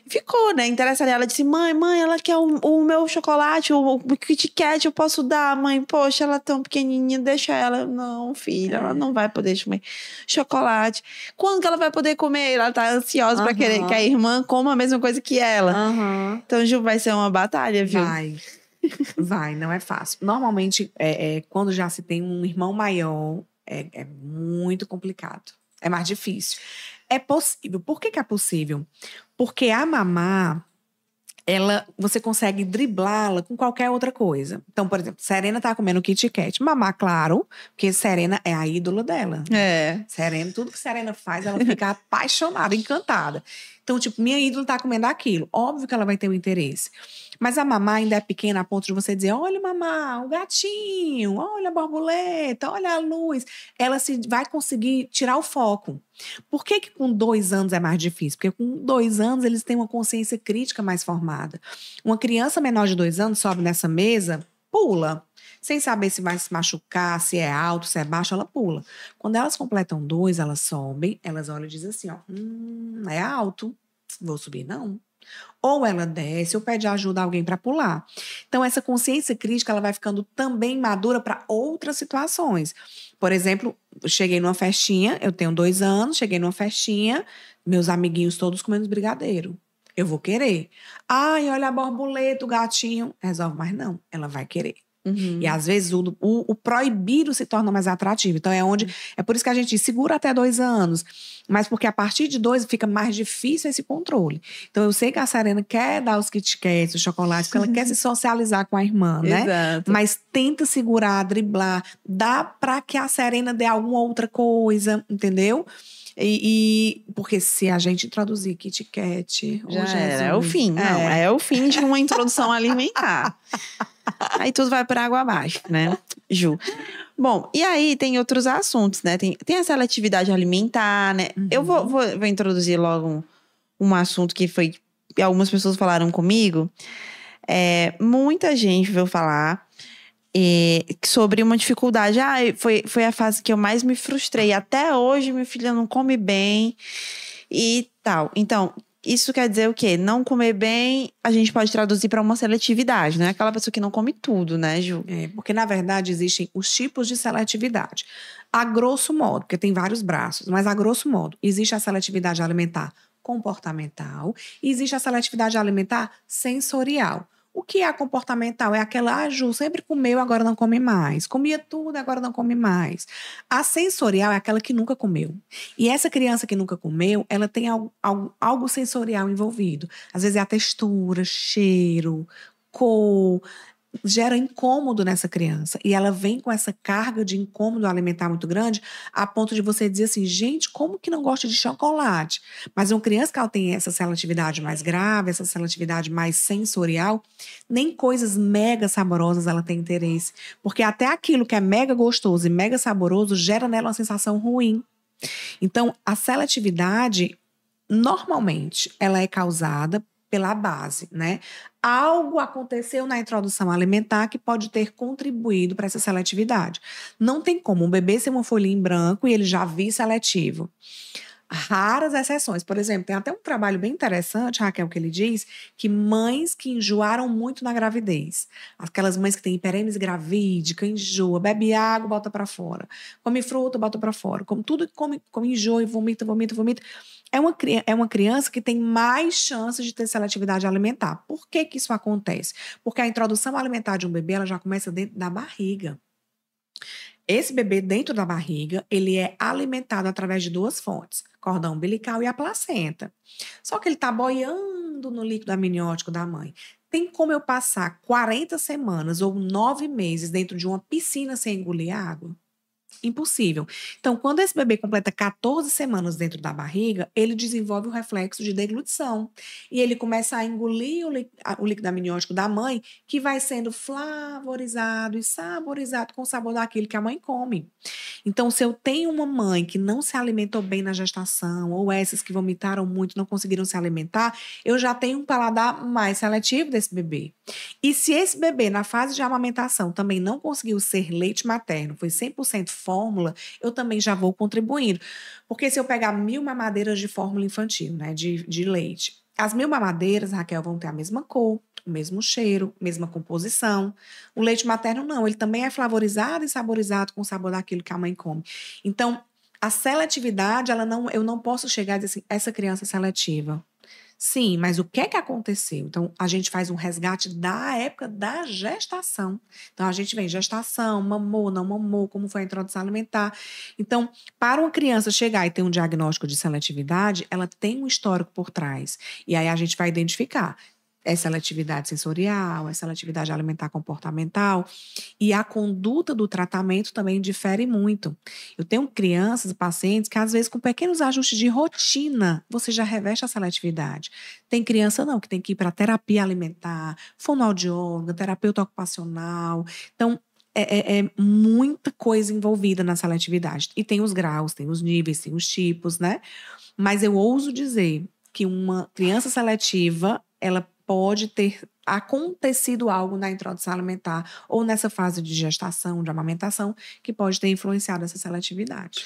ficou, né? Interessada. Ela disse: mãe, mãe, ela quer o, o meu chocolate, o, o Kit Kat, eu posso dar, mãe. Poxa, ela é tão pequenininha, deixa ela. Não, filha, ela não vai poder comer chocolate. Quando que ela vai poder comer? Ela tá ansiosa pra Aham. querer que a irmã coma a mesma coisa que ela. Aham. Então, Ju, vai ser uma batalha, viu? Vai. Vai, não é fácil. Normalmente, é, é, quando já se tem um irmão maior, é, é muito complicado. É mais difícil. É possível. Por que, que é possível? Porque a mamá, ela, você consegue driblá-la com qualquer outra coisa. Então, por exemplo, Serena tá comendo Kit Kat. Mamá, claro, porque Serena é a ídola dela. É. Serena, tudo que Serena faz, ela fica *laughs* apaixonada, encantada. Então, tipo, minha ídola tá comendo aquilo. Óbvio que ela vai ter um interesse. Mas a mamá ainda é pequena a ponto de você dizer: olha, mamá, o gatinho, olha a borboleta, olha a luz. Ela se vai conseguir tirar o foco. Por que, que com dois anos é mais difícil? Porque com dois anos eles têm uma consciência crítica mais formada. Uma criança menor de dois anos sobe nessa mesa, pula. Sem saber se vai se machucar, se é alto, se é baixo, ela pula. Quando elas completam dois, elas sobem, elas olham e dizem assim: ó, hum, é alto, vou subir não. Ou ela desce ou pede ajuda a alguém para pular. Então, essa consciência crítica ela vai ficando também madura para outras situações. Por exemplo, cheguei numa festinha, eu tenho dois anos, cheguei numa festinha, meus amiguinhos todos comendo brigadeiro. Eu vou querer. Ai, olha a borboleta, o gatinho. Resolve, mas não, ela vai querer. Uhum. E às vezes o, o, o proibido se torna mais atrativo. Então é onde. É por isso que a gente segura até dois anos. Mas porque a partir de dois fica mais difícil esse controle. Então eu sei que a Serena quer dar os Kit Kats, os chocolates, porque ela quer se *laughs* socializar com a irmã, né? Exato. Mas tenta segurar, driblar, dá pra que a Serena dê alguma outra coisa, entendeu? E, e- porque se a gente introduzir Kit Kat, ô, Já Jesus, era. É o fim. Não, é. é o fim de uma introdução *laughs* alimentar. *laughs* Aí tudo vai para água abaixo, né, Ju? Bom, e aí tem outros assuntos, né? Tem, tem a seletividade alimentar, né? Eu vou, vou, vou introduzir logo um, um assunto que foi. Algumas pessoas falaram comigo. É, muita gente veio falar é, sobre uma dificuldade. Ah, foi, foi a fase que eu mais me frustrei. Até hoje, minha filha não come bem e tal. Então, isso quer dizer o quê? Não comer bem, a gente pode traduzir para uma seletividade, né? Aquela pessoa que não come tudo, né, Ju? É, porque, na verdade, existem os tipos de seletividade. A grosso modo, porque tem vários braços, mas a grosso modo, existe a seletividade alimentar comportamental e existe a seletividade alimentar sensorial. O que é a comportamental? É aquela, ah, Ju, sempre comeu, agora não come mais. Comia tudo, agora não come mais. A sensorial é aquela que nunca comeu. E essa criança que nunca comeu, ela tem algo, algo, algo sensorial envolvido. Às vezes é a textura, cheiro, cor, gera incômodo nessa criança. E ela vem com essa carga de incômodo alimentar muito grande, a ponto de você dizer assim, gente, como que não gosta de chocolate? Mas uma criança que ela tem essa seletividade mais grave, essa seletividade mais sensorial, nem coisas mega saborosas ela tem interesse. Porque até aquilo que é mega gostoso e mega saboroso gera nela uma sensação ruim. Então, a seletividade, normalmente, ela é causada pela base, né? Algo aconteceu na introdução alimentar que pode ter contribuído para essa seletividade. Não tem como um bebê ser uma folhinha em branco e ele já vir seletivo. Raras exceções. Por exemplo, tem até um trabalho bem interessante, Raquel, que ele diz que mães que enjoaram muito na gravidez, aquelas mães que têm hiperêmese gravídica, enjoa, bebe água, bota para fora, come fruta, bota para fora, come tudo que come, come enjoa e vomita, vomita, vomita. É uma, é uma criança que tem mais chances de ter seletividade alimentar. Por que, que isso acontece? Porque a introdução alimentar de um bebê ela já começa dentro da barriga. Esse bebê dentro da barriga, ele é alimentado através de duas fontes, cordão umbilical e a placenta. Só que ele está boiando no líquido amniótico da mãe. Tem como eu passar 40 semanas ou nove meses dentro de uma piscina sem engolir água? Impossível. Então, quando esse bebê completa 14 semanas dentro da barriga, ele desenvolve o reflexo de deglutição. E ele começa a engolir o, líquido amniótico da mãe, que vai sendo flavorizado e saborizado com o sabor daquilo que a mãe come. Então, se eu tenho uma mãe que não se alimentou bem na gestação, ou essas que vomitaram muito, não conseguiram se alimentar, eu já tenho um paladar mais seletivo desse bebê. E se esse bebê, na fase de amamentação, também não conseguiu ser leite materno, foi 100% fórmula, eu também já vou contribuindo. Porque se eu pegar mil mamadeiras de fórmula infantil, né, de, de leite, As mil mamadeiras, Raquel, vão ter a mesma cor, o mesmo cheiro, mesma composição. O leite materno não, ele também é flavorizado e saborizado com o sabor daquilo que a mãe come. Então, a seletividade, ela não, eu não posso chegar e dizer assim, essa criança é seletiva. Sim, mas o que é que aconteceu? Então, a gente faz um resgate da época da gestação. Então, a gente vem gestação, mamou, não mamou, como foi a introdução alimentar. Então, para uma criança chegar e ter um diagnóstico de seletividade, ela tem um histórico por trás. E aí a gente vai identificar é seletividade sensorial, é seletividade alimentar comportamental. E a conduta do tratamento também difere muito. Eu tenho crianças, pacientes, que às vezes com pequenos ajustes de rotina, você já reveste a seletividade. Tem criança não, que tem que ir para terapia alimentar, fonoaudióloga, terapeuta ocupacional. Então, é, é, é, muita coisa envolvida na seletividade. E tem os graus, tem os níveis, tem os tipos, né? Mas eu ouso dizer que uma criança seletiva, ela pode ter acontecido algo na introdução alimentar ou nessa fase de gestação, de amamentação, que pode ter influenciado essa seletividade.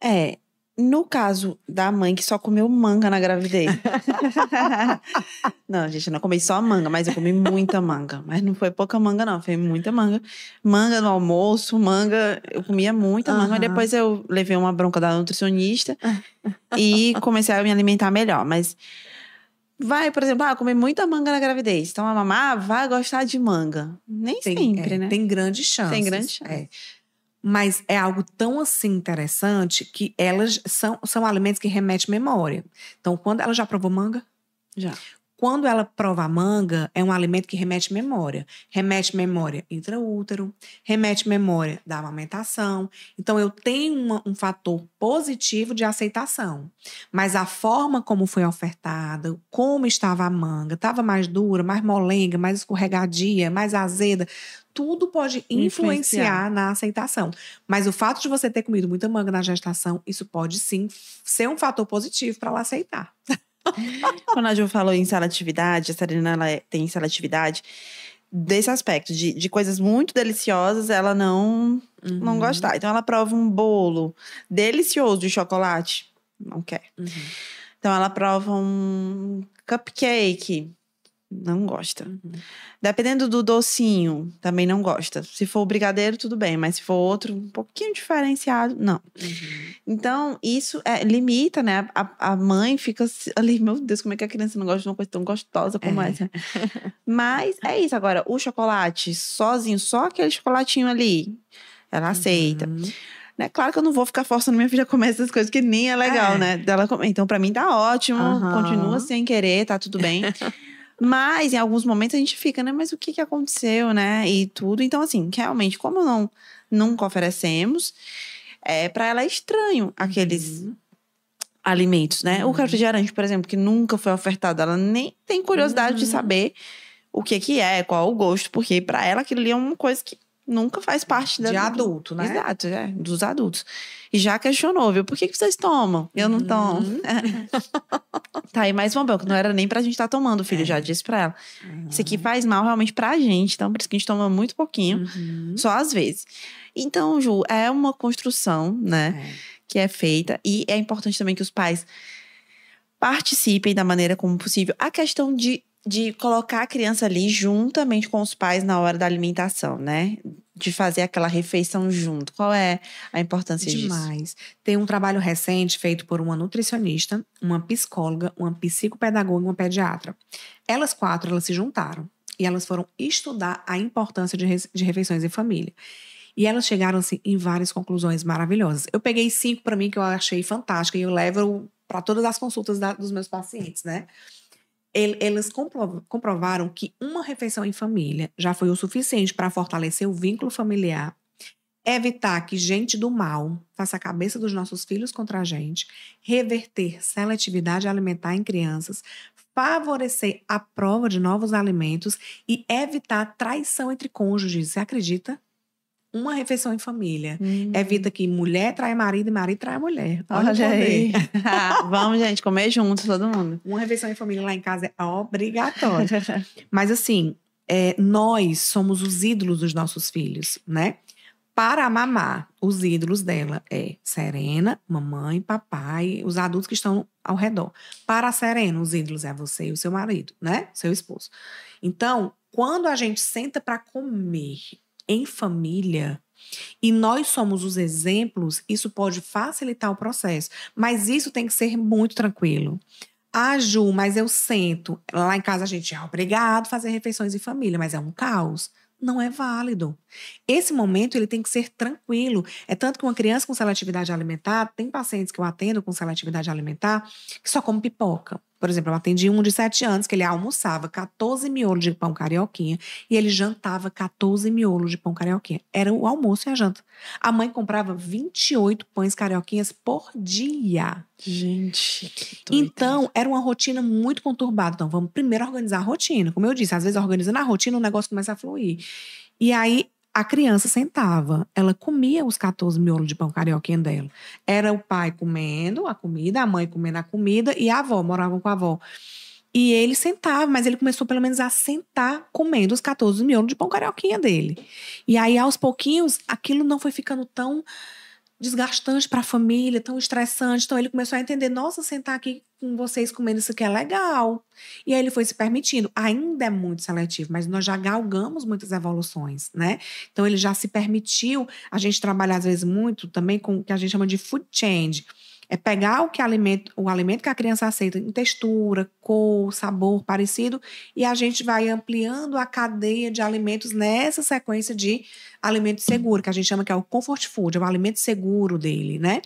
É, no caso da mãe que só comeu manga na gravidez. *laughs* não, gente, eu não comi só manga, mas eu comi muita manga. Mas não foi pouca manga, não, foi muita manga. Manga no almoço, manga, eu comia muita uhum. manga. Depois eu levei uma bronca da nutricionista *laughs* e comecei a me alimentar melhor. Mas vai, por exemplo, ah, comer muita manga na gravidez. Então a mamá vai gostar de manga. Nem tem, sempre, é, né? Tem grandes chances. Tem grandes chances. É. Mas é algo tão assim interessante que elas são, são alimentos que remetem memória. Então, quando ela já provou manga? Já. Quando ela prova a manga, é um alimento que remete memória. Remete memória intraútero, remete memória da amamentação. Então, eu tenho uma, um fator positivo de aceitação. Mas a forma como foi ofertada, como estava a manga, estava mais dura, mais molenga, mais escorregadia, mais azeda, tudo pode influenciar, influenciar, na aceitação. Mas o fato de você ter comido muita manga na gestação, isso pode sim ser um fator positivo para ela aceitar. *laughs* *laughs* Quando a Ju falou em seletividade, a Serena ela é, tem seletividade desse aspecto, de, de coisas muito deliciosas, ela não, uhum. não gostar. Então ela prova um bolo delicioso de chocolate, não quer. Uhum. Então ela prova um cupcake, não gosta. Uhum. Dependendo do docinho, também não gosta. Se for o brigadeiro, tudo bem, mas se for outro, um pouquinho diferenciado, não. Uhum. Então, isso é, limita, né? A, a mãe fica ali, meu Deus, como é que a criança não gosta de uma coisa tão gostosa como é. essa? mas é isso. Agora, o chocolate sozinho, só aquele chocolatinho ali, ela aceita. Uhum. Né? Claro que eu não vou ficar forçando minha filha a comer essas coisas que nem é legal, é. né? Dela comer. Então, para mim tá ótimo, continua sem querer, tá tudo bem. Mas em alguns momentos a gente fica, né? Mas o que, que aconteceu, né? E tudo. Então, assim, realmente, como não nunca oferecemos, é, para ela é estranho aqueles uhum. alimentos, né? Uhum. O refrigerante, por exemplo, que nunca foi ofertado, ela nem tem curiosidade uhum. de saber o que que é, qual o gosto, porque para ela aquilo ali é uma coisa que nunca faz parte da, de adulto, né? Exato, é, dos adultos. E já questionou, viu? Por que, que vocês tomam? Eu não tomo. Uhum. *laughs* tá aí mais uma banca. Não era nem pra gente estar tá tomando, o filho é. já disse pra ela. Uhum. Isso aqui faz mal realmente pra gente. Então, por isso que a gente toma muito pouquinho, uhum. só às vezes. Então, Ju, é uma construção, né? É. Que é feita. E é importante também que os pais participem da maneira como possível. A questão de de colocar a criança ali juntamente com os pais na hora da alimentação, né? De fazer aquela refeição junto. Qual é a importância Demais. disso? Tem um trabalho recente feito por uma nutricionista, uma psicóloga, uma psicopedagoga e uma pediatra. Elas quatro, elas se juntaram e elas foram estudar a importância de, de refeições em família. E elas chegaram assim, em várias conclusões maravilhosas. Eu peguei cinco para mim que eu achei fantástica e eu levo para todas as consultas da, dos meus pacientes, né? Eles comprovaram que uma refeição em família já foi o suficiente para fortalecer o vínculo familiar, evitar que gente do mal faça a cabeça dos nossos filhos contra a gente, reverter seletividade alimentar em crianças, favorecer a prova de novos alimentos e evitar traição entre cônjuges. Você acredita? Uma refeição em família. Hum. Evita que mulher trai marido e marido trai mulher. Olha, Olha aí. *laughs* *laughs* Vamos, gente, comer juntos, todo mundo. Uma refeição em família lá em casa é obrigatória. *laughs* Mas assim, é, nós somos os ídolos dos nossos filhos, né? Para a mamá, os ídolos dela é Serena, mamãe, papai, os adultos que estão ao redor. Para a Serena, os ídolos é você e o seu marido, né? Seu esposo. Então, quando a gente senta para comer em família, e nós somos os exemplos, isso pode facilitar o processo. Mas isso tem que ser muito tranquilo. Ah, Ju, mas eu sento. Lá em casa a gente é obrigado a fazer refeições em família, mas é um caos não é válido. Esse momento ele tem que ser tranquilo. É tanto que uma criança com seletividade alimentar, tem pacientes que eu atendo com seletividade alimentar que só come pipoca. Por exemplo, eu atendi um de 7 anos que ele almoçava 14 miolos de pão carioquinha e ele jantava 14 miolos de pão carioquinha. Era o almoço e a janta. A mãe comprava 28 pães carioquinhas por dia. Gente. Então, era uma rotina muito conturbada. Então, vamos primeiro organizar a rotina. Como eu disse, às vezes organizando a rotina, o negócio começa a fluir. E aí, a criança sentava, ela comia os 14 miolos de pão carioquinha dela. Era o pai comendo a comida, a mãe comendo a comida e a avó, moravam com a avó. E ele sentava, mas ele começou pelo menos a sentar comendo os 14 miolos de pão carioquinha dele. E aí, aos pouquinhos, aquilo não foi ficando tão desgastante para a família, tão estressante. Então ele começou a entender: nossa, sentar aqui com vocês comendo isso aqui é legal. E aí ele foi se permitindo. Ainda é muito seletivo, mas nós já galgamos muitas evoluções, né? Então ele já se permitiu. A gente trabalha às vezes muito também com o que a gente chama de food change é pegar o que alimento, o alimento que a criança aceita em textura, cor, sabor parecido e a gente vai ampliando a cadeia de alimentos nessa sequência de alimento seguro, que a gente chama que é o comfort food, é o alimento seguro dele, né?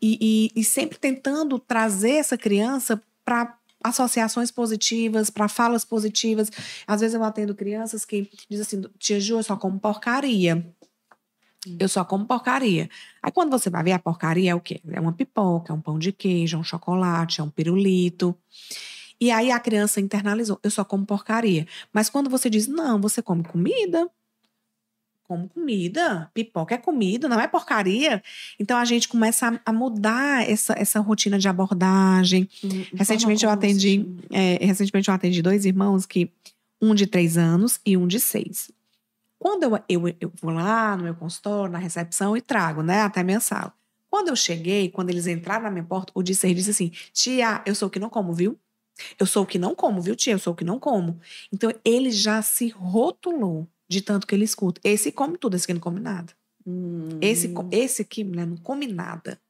E, e, e sempre tentando trazer essa criança para associações positivas, para falas positivas. Às vezes eu atendo crianças que dizem assim, tia Ju, eu só como porcaria. Eu só como porcaria. Aí quando você vai ver a porcaria é o quê? É uma pipoca, é um pão de queijo, é um chocolate, é um pirulito. E aí a criança internalizou, eu só como porcaria. Mas quando você diz, não, você come comida, como comida, pipoca é comida, não é porcaria. Então a gente começa a, mudar essa, essa rotina de abordagem. Hum, recentemente eu atendi, é, recentemente eu atendi dois irmãos que um de três anos e um de seis. Quando eu, eu, eu vou lá no meu consultório, na recepção e trago, né, até a minha sala. Quando eu cheguei, quando eles entraram na minha porta, o disser disse assim: Tia, eu sou o que não como, viu? Eu sou o que não como, viu, tia? Eu sou o que não como. Então, ele já se rotulou de tanto que ele escuta. Esse come tudo, esse aqui não come nada. Hum. Esse, esse aqui, mulher, não come nada.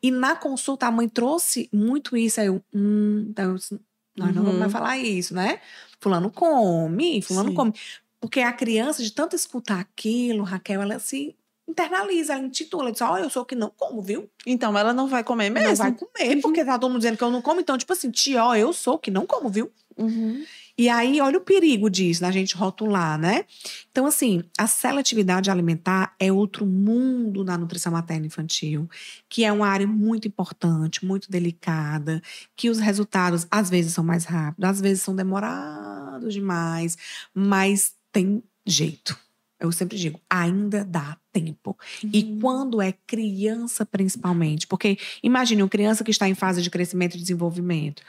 E na consulta, a mãe trouxe muito isso. Aí eu, hum, então, nós uhum. não vamos mais uhum. falar isso, né? Fulano come, fulano Sim. come. Porque a criança, de tanto escutar aquilo, Raquel, ela se internaliza, ela intitula, ela diz, ó, oh, eu sou que não como, viu? Então ela não vai comer mesmo. Não vai comer, uhum. porque tá todo mundo dizendo que eu não como. Então, tipo assim, tia, ó, eu sou que não como, viu? Uhum. E aí, olha o perigo disso, da gente rotular, né? Então, assim, a seletividade alimentar é outro mundo na nutrição materna infantil, que é uma área muito importante, muito delicada, que os resultados às vezes são mais rápidos, às vezes são demorados demais, mas tem jeito. Eu sempre digo, ainda dá tempo. Uhum. E quando é criança, principalmente, porque imagine uma criança que está em fase de crescimento e desenvolvimento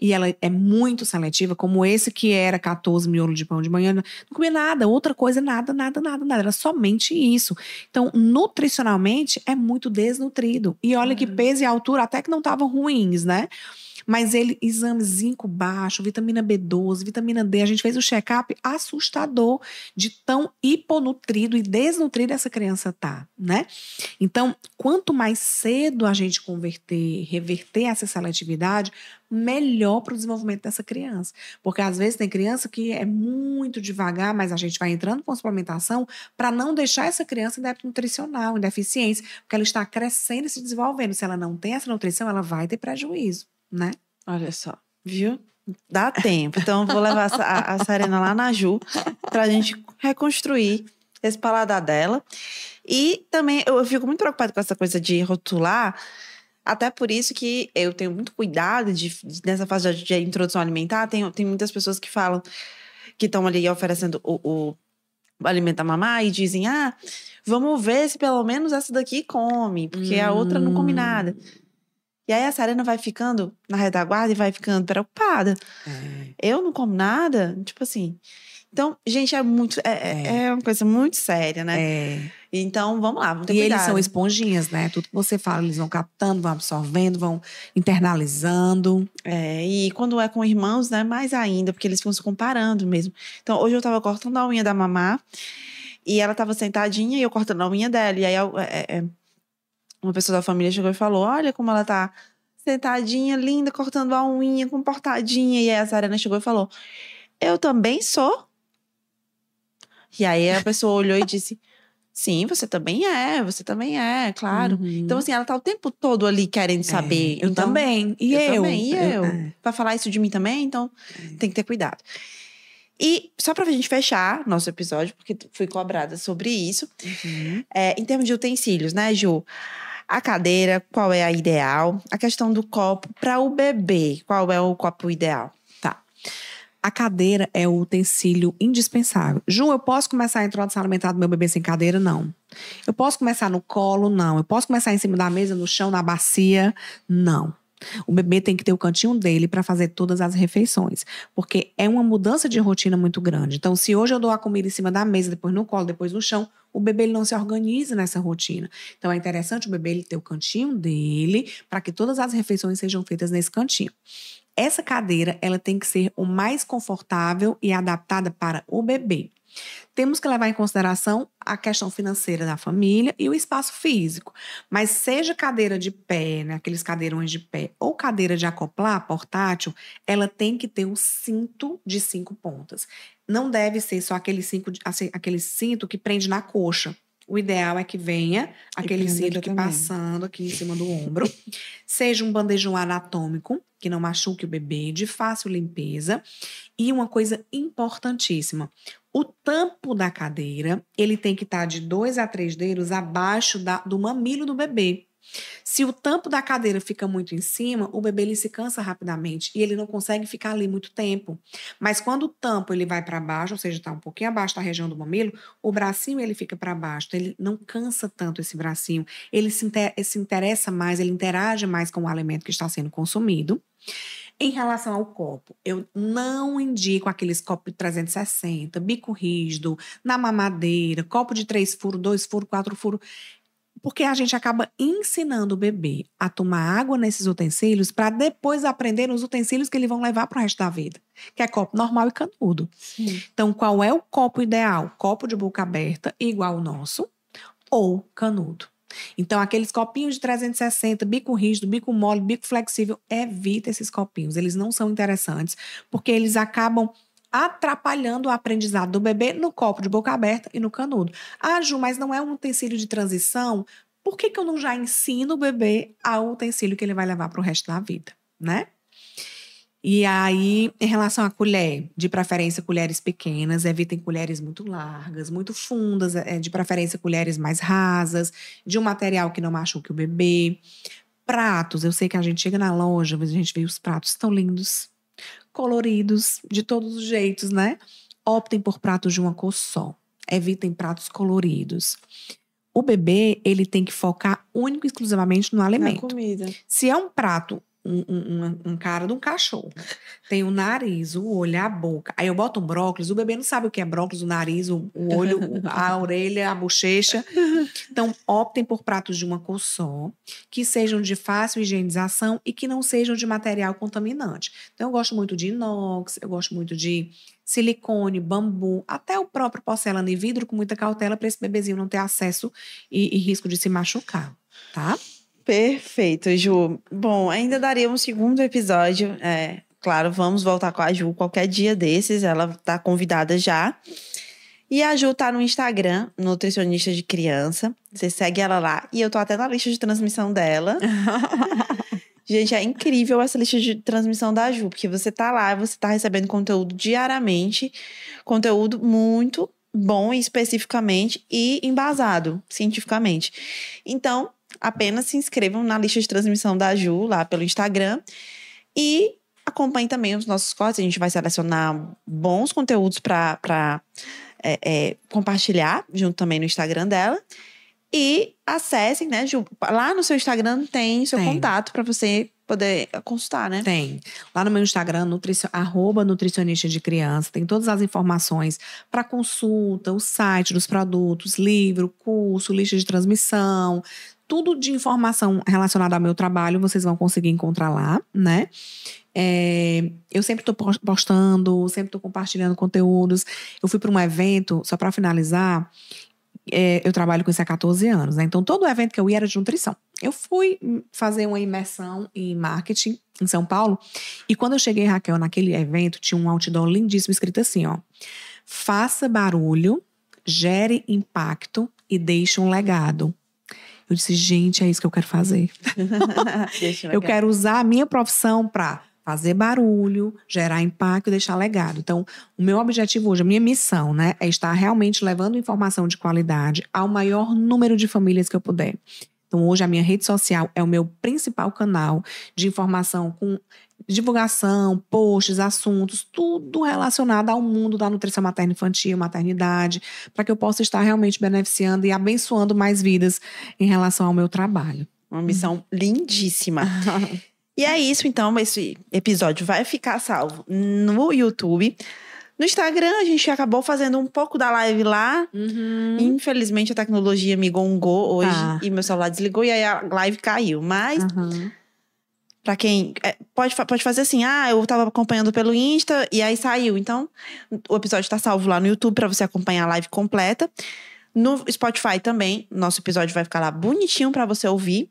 e ela é muito seletiva, como esse que era 14 miolos de pão de manhã, não comia nada, outra coisa, nada, nada, nada, nada. Era somente isso. Então, nutricionalmente, é muito desnutrido. E olha que uhum. peso e altura até que não estavam ruins, né? Mas ele, exame zinco baixo, vitamina B12, vitamina D, a gente fez o um check-up assustador de tão hiponutrido e desnutrido essa criança tá, né? Então, quanto mais cedo a gente converter, reverter essa seletividade, melhor para o desenvolvimento dessa criança. Porque às vezes tem criança que é muito devagar, mas a gente vai entrando com suplementação para não deixar essa criança em débito nutricional, em deficiência, porque ela está crescendo e se desenvolvendo. Se ela não tem essa nutrição, ela vai ter prejuízo né? Olha só, viu? Dá tempo. Então, vou levar a, a Serena lá na Ju para a gente reconstruir esse paladar dela. E também eu fico muito preocupada com essa coisa de rotular. Até por isso que eu tenho muito cuidado de, de nessa fase de, de introdução alimentar. Tem, tem muitas pessoas que falam que estão ali oferecendo o, o, a mamar e dizem: ah, vamos ver se pelo menos essa daqui come, porque hum. a outra não come nada. E aí a Serena vai ficando na retaguarda e vai ficando preocupada. É. Eu não como nada, tipo assim. Então, gente, é muito. É, é. é uma coisa muito séria, né? É. Então, vamos lá, vamos ter E cuidado. eles são esponjinhas, né? Tudo que você fala, eles vão captando, vão absorvendo, vão internalizando. É, e quando é com irmãos, né, mais ainda, porque eles ficam se comparando mesmo. Então, hoje eu tava cortando a unha da mamá e ela tava sentadinha e eu cortando a unha dela. E aí, eu- é, é, uma pessoa da família chegou e falou: Olha como ela tá sentadinha, linda, cortando a unha, comportadinha. E aí a Sarana chegou e falou: Eu também sou. E aí a pessoa olhou e disse: Sim, você também é, você também é, claro. Uhum. Então, assim, ela tá o tempo todo ali querendo saber. É, eu Então, também. E eu? também, e eu. é. Pra falar isso de mim também, então tem que ter cuidado. E só pra gente fechar nosso episódio, porque fui cobrada sobre isso, Uhum. é, em termos de utensílios, né, Ju? A cadeira, qual é a ideal? A questão do copo para o bebê, qual é o copo ideal? Tá. A cadeira é o utensílio indispensável. Ju, eu posso começar a introdução alimentar do meu bebê sem cadeira? Não. Eu posso começar no colo? Não. Eu posso começar em cima da mesa, no chão, na bacia? Não. O bebê tem que ter o cantinho dele para fazer todas as refeições, porque é uma mudança de rotina muito grande. Então, se hoje eu dou a comida em cima da mesa, depois no colo, depois no chão, o bebê ele não se organiza nessa rotina. Então, é interessante o bebê ele ter o cantinho dele para que todas as refeições sejam feitas nesse cantinho. Essa cadeira, ela tem que ser o mais confortável e adaptada para o bebê. Temos que levar em consideração a questão financeira da família e o espaço físico. Mas seja cadeira de pé, né, aqueles cadeirões de pé, ou cadeira de acoplar portátil, ela tem que ter um cinto de cinco pontas. Não deve ser só aquele, cinco, assim, aquele cinto que prende na coxa. O ideal é que venha aquele cinto aqui também. passando aqui em cima do ombro. *laughs* Seja um bandejão anatômico, que não machuque o bebê, de fácil limpeza. E uma coisa importantíssima: o tampo da cadeira ele tem que estar de dois a três dedos abaixo da- do mamilo do bebê. Se o tampo da cadeira fica muito em cima, o bebê ele se cansa rapidamente e ele não consegue ficar ali muito tempo. Mas quando o tampo ele vai para baixo, ou seja, está um pouquinho abaixo da região do mamilo, o bracinho ele fica para baixo. Ele não cansa tanto esse bracinho. Ele se, inter- se interessa mais, ele interage mais com o alimento que está sendo consumido. Em relação ao copo, eu não indico aqueles copos de 360, bico rígido, na mamadeira, copo de três furos, dois furos, quatro furos, porque a gente acaba ensinando o bebê a tomar água nesses utensílios para depois aprender os utensílios que eles vão levar para o resto da vida, que é copo normal e canudo. Então, qual é o copo ideal? Copo de boca aberta, igual o nosso, ou canudo. Então, aqueles copinhos de 360, bico rígido, bico mole, bico flexível, evita esses copinhos. Eles não são interessantes, porque eles acabam atrapalhando o aprendizado do bebê no copo de boca aberta e no canudo. Ah, Ju, mas não é um utensílio de transição? Por que, que eu não já ensino o bebê ao utensílio que ele vai levar para o resto da vida, né? E aí, em relação à colher, de preferência colheres pequenas, evitem colheres muito largas, muito fundas, é, de preferência colheres mais rasas, de um material que não machuque o bebê. Pratos, eu sei que a gente chega na loja, mas a gente vê os pratos tão lindos, coloridos, de todos os jeitos, né? Optem por pratos de uma cor só. Evitem pratos coloridos. O bebê, ele tem que focar único e exclusivamente no Na alimento. comida. Se é um prato, um, um, um- cara de um cachorro, tem o nariz, o olho, a boca. Aí eu boto um brócolis, o bebê não sabe o que é brócolis, o nariz, o, o olho, a *laughs* orelha, a bochecha. Então, optem por pratos de uma cor só, que sejam de fácil higienização e que não sejam de material contaminante. Então, eu gosto muito de inox, eu gosto muito de silicone, bambu, até o próprio porcelana e vidro com muita cautela para esse bebezinho não ter acesso e- e risco de se machucar, tá? Perfeito, Ju. Bom, ainda daria um segundo episódio. É, claro, vamos voltar com a Ju qualquer dia desses. Ela tá convidada já. E a Ju tá no Instagram, nutricionista de criança. Você segue ela lá. E eu tô até na lista de transmissão dela. *laughs* Gente, é incrível essa lista de transmissão da Ju, porque você tá lá, você tá recebendo conteúdo diariamente, conteúdo muito bom especificamente e embasado cientificamente. Então, apenas se inscrevam na lista de transmissão da Ju lá pelo Instagram e acompanhem também os nossos cortes. A gente vai selecionar bons conteúdos para compartilhar junto também no Instagram dela. E acessem, né, Ju? Lá no seu Instagram tem seu Tem. contato para você poder consultar, né? Tem. Lá no meu Instagram, nutricio, arroba nutricionista de criança, tem todas as informações para consulta, o site dos produtos, livro, curso, lista de transmissão, tudo de informação relacionada ao meu trabalho vocês vão conseguir encontrar lá, né? É, eu sempre estou postando, sempre estou compartilhando conteúdos. Eu fui para um evento, só para finalizar, é, eu trabalho com isso há 14 anos, né? Então, todo evento que eu ia era de nutrição. Eu fui fazer uma imersão em marketing em São Paulo, e quando eu cheguei, Raquel, naquele evento, tinha um outdoor lindíssimo escrito assim: ó. Faça barulho, gere impacto e deixe um legado. Eu disse, gente, é isso que eu quero fazer. *laughs* eu quero usar a minha profissão para fazer barulho, gerar impacto e deixar legado. Então, o meu objetivo hoje, a minha missão, né, é estar realmente levando informação de qualidade ao maior número de famílias que eu puder. Então, hoje a minha rede social é o meu principal canal de informação com divulgação, posts, assuntos, tudo relacionado ao mundo da nutrição materna infantil, maternidade, para que eu possa estar realmente beneficiando e abençoando mais vidas em relação ao meu trabalho. Uma missão lindíssima. *laughs* E é isso, então. Esse episódio vai ficar salvo no YouTube. No Instagram, a gente acabou fazendo um pouco da live lá. Uhum. Infelizmente, a tecnologia me gongou hoje ah. e meu celular desligou e aí a live caiu. Mas, uhum. Para quem. É, pode, pode fazer assim: ah, eu tava acompanhando pelo Insta e aí saiu. Então, o episódio tá salvo lá no YouTube para você acompanhar a live completa. No Spotify também, nosso episódio vai ficar lá bonitinho para você ouvir.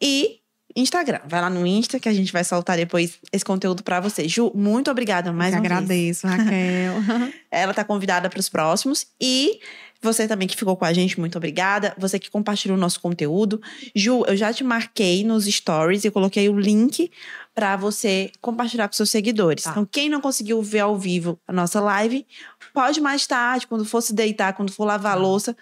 E Instagram. Vai lá no Insta que a gente vai soltar depois esse conteúdo para você. Ju, muito obrigada mais Eu uma agradeço, vez. Raquel. *laughs* Ela tá convidada para os próximos e você também que ficou com a gente, muito obrigada. Você que compartilhou o nosso conteúdo. Ju, eu já te marquei nos stories e coloquei o link para você compartilhar com seus seguidores. Tá. Então, quem não conseguiu ver ao vivo a nossa live, pode mais tarde, quando for se deitar, quando for lavar a tá. louça,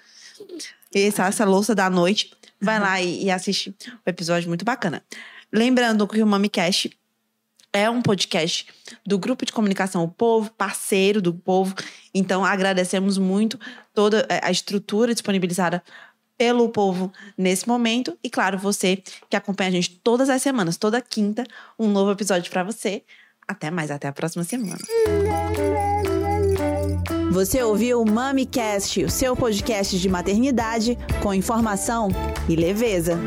essa, essa louça da noite, Vai lá e, e assiste o episódio muito bacana. Lembrando que o MamiCast é um podcast do grupo de comunicação O Povo, parceiro do Povo. Então, agradecemos muito toda a estrutura disponibilizada pelo povo nesse momento. E, claro, você que acompanha a gente todas as semanas, toda quinta, um novo episódio para você. Até mais, até a próxima semana. Você ouviu o MamiCast, o seu podcast de maternidade com informação e leveza.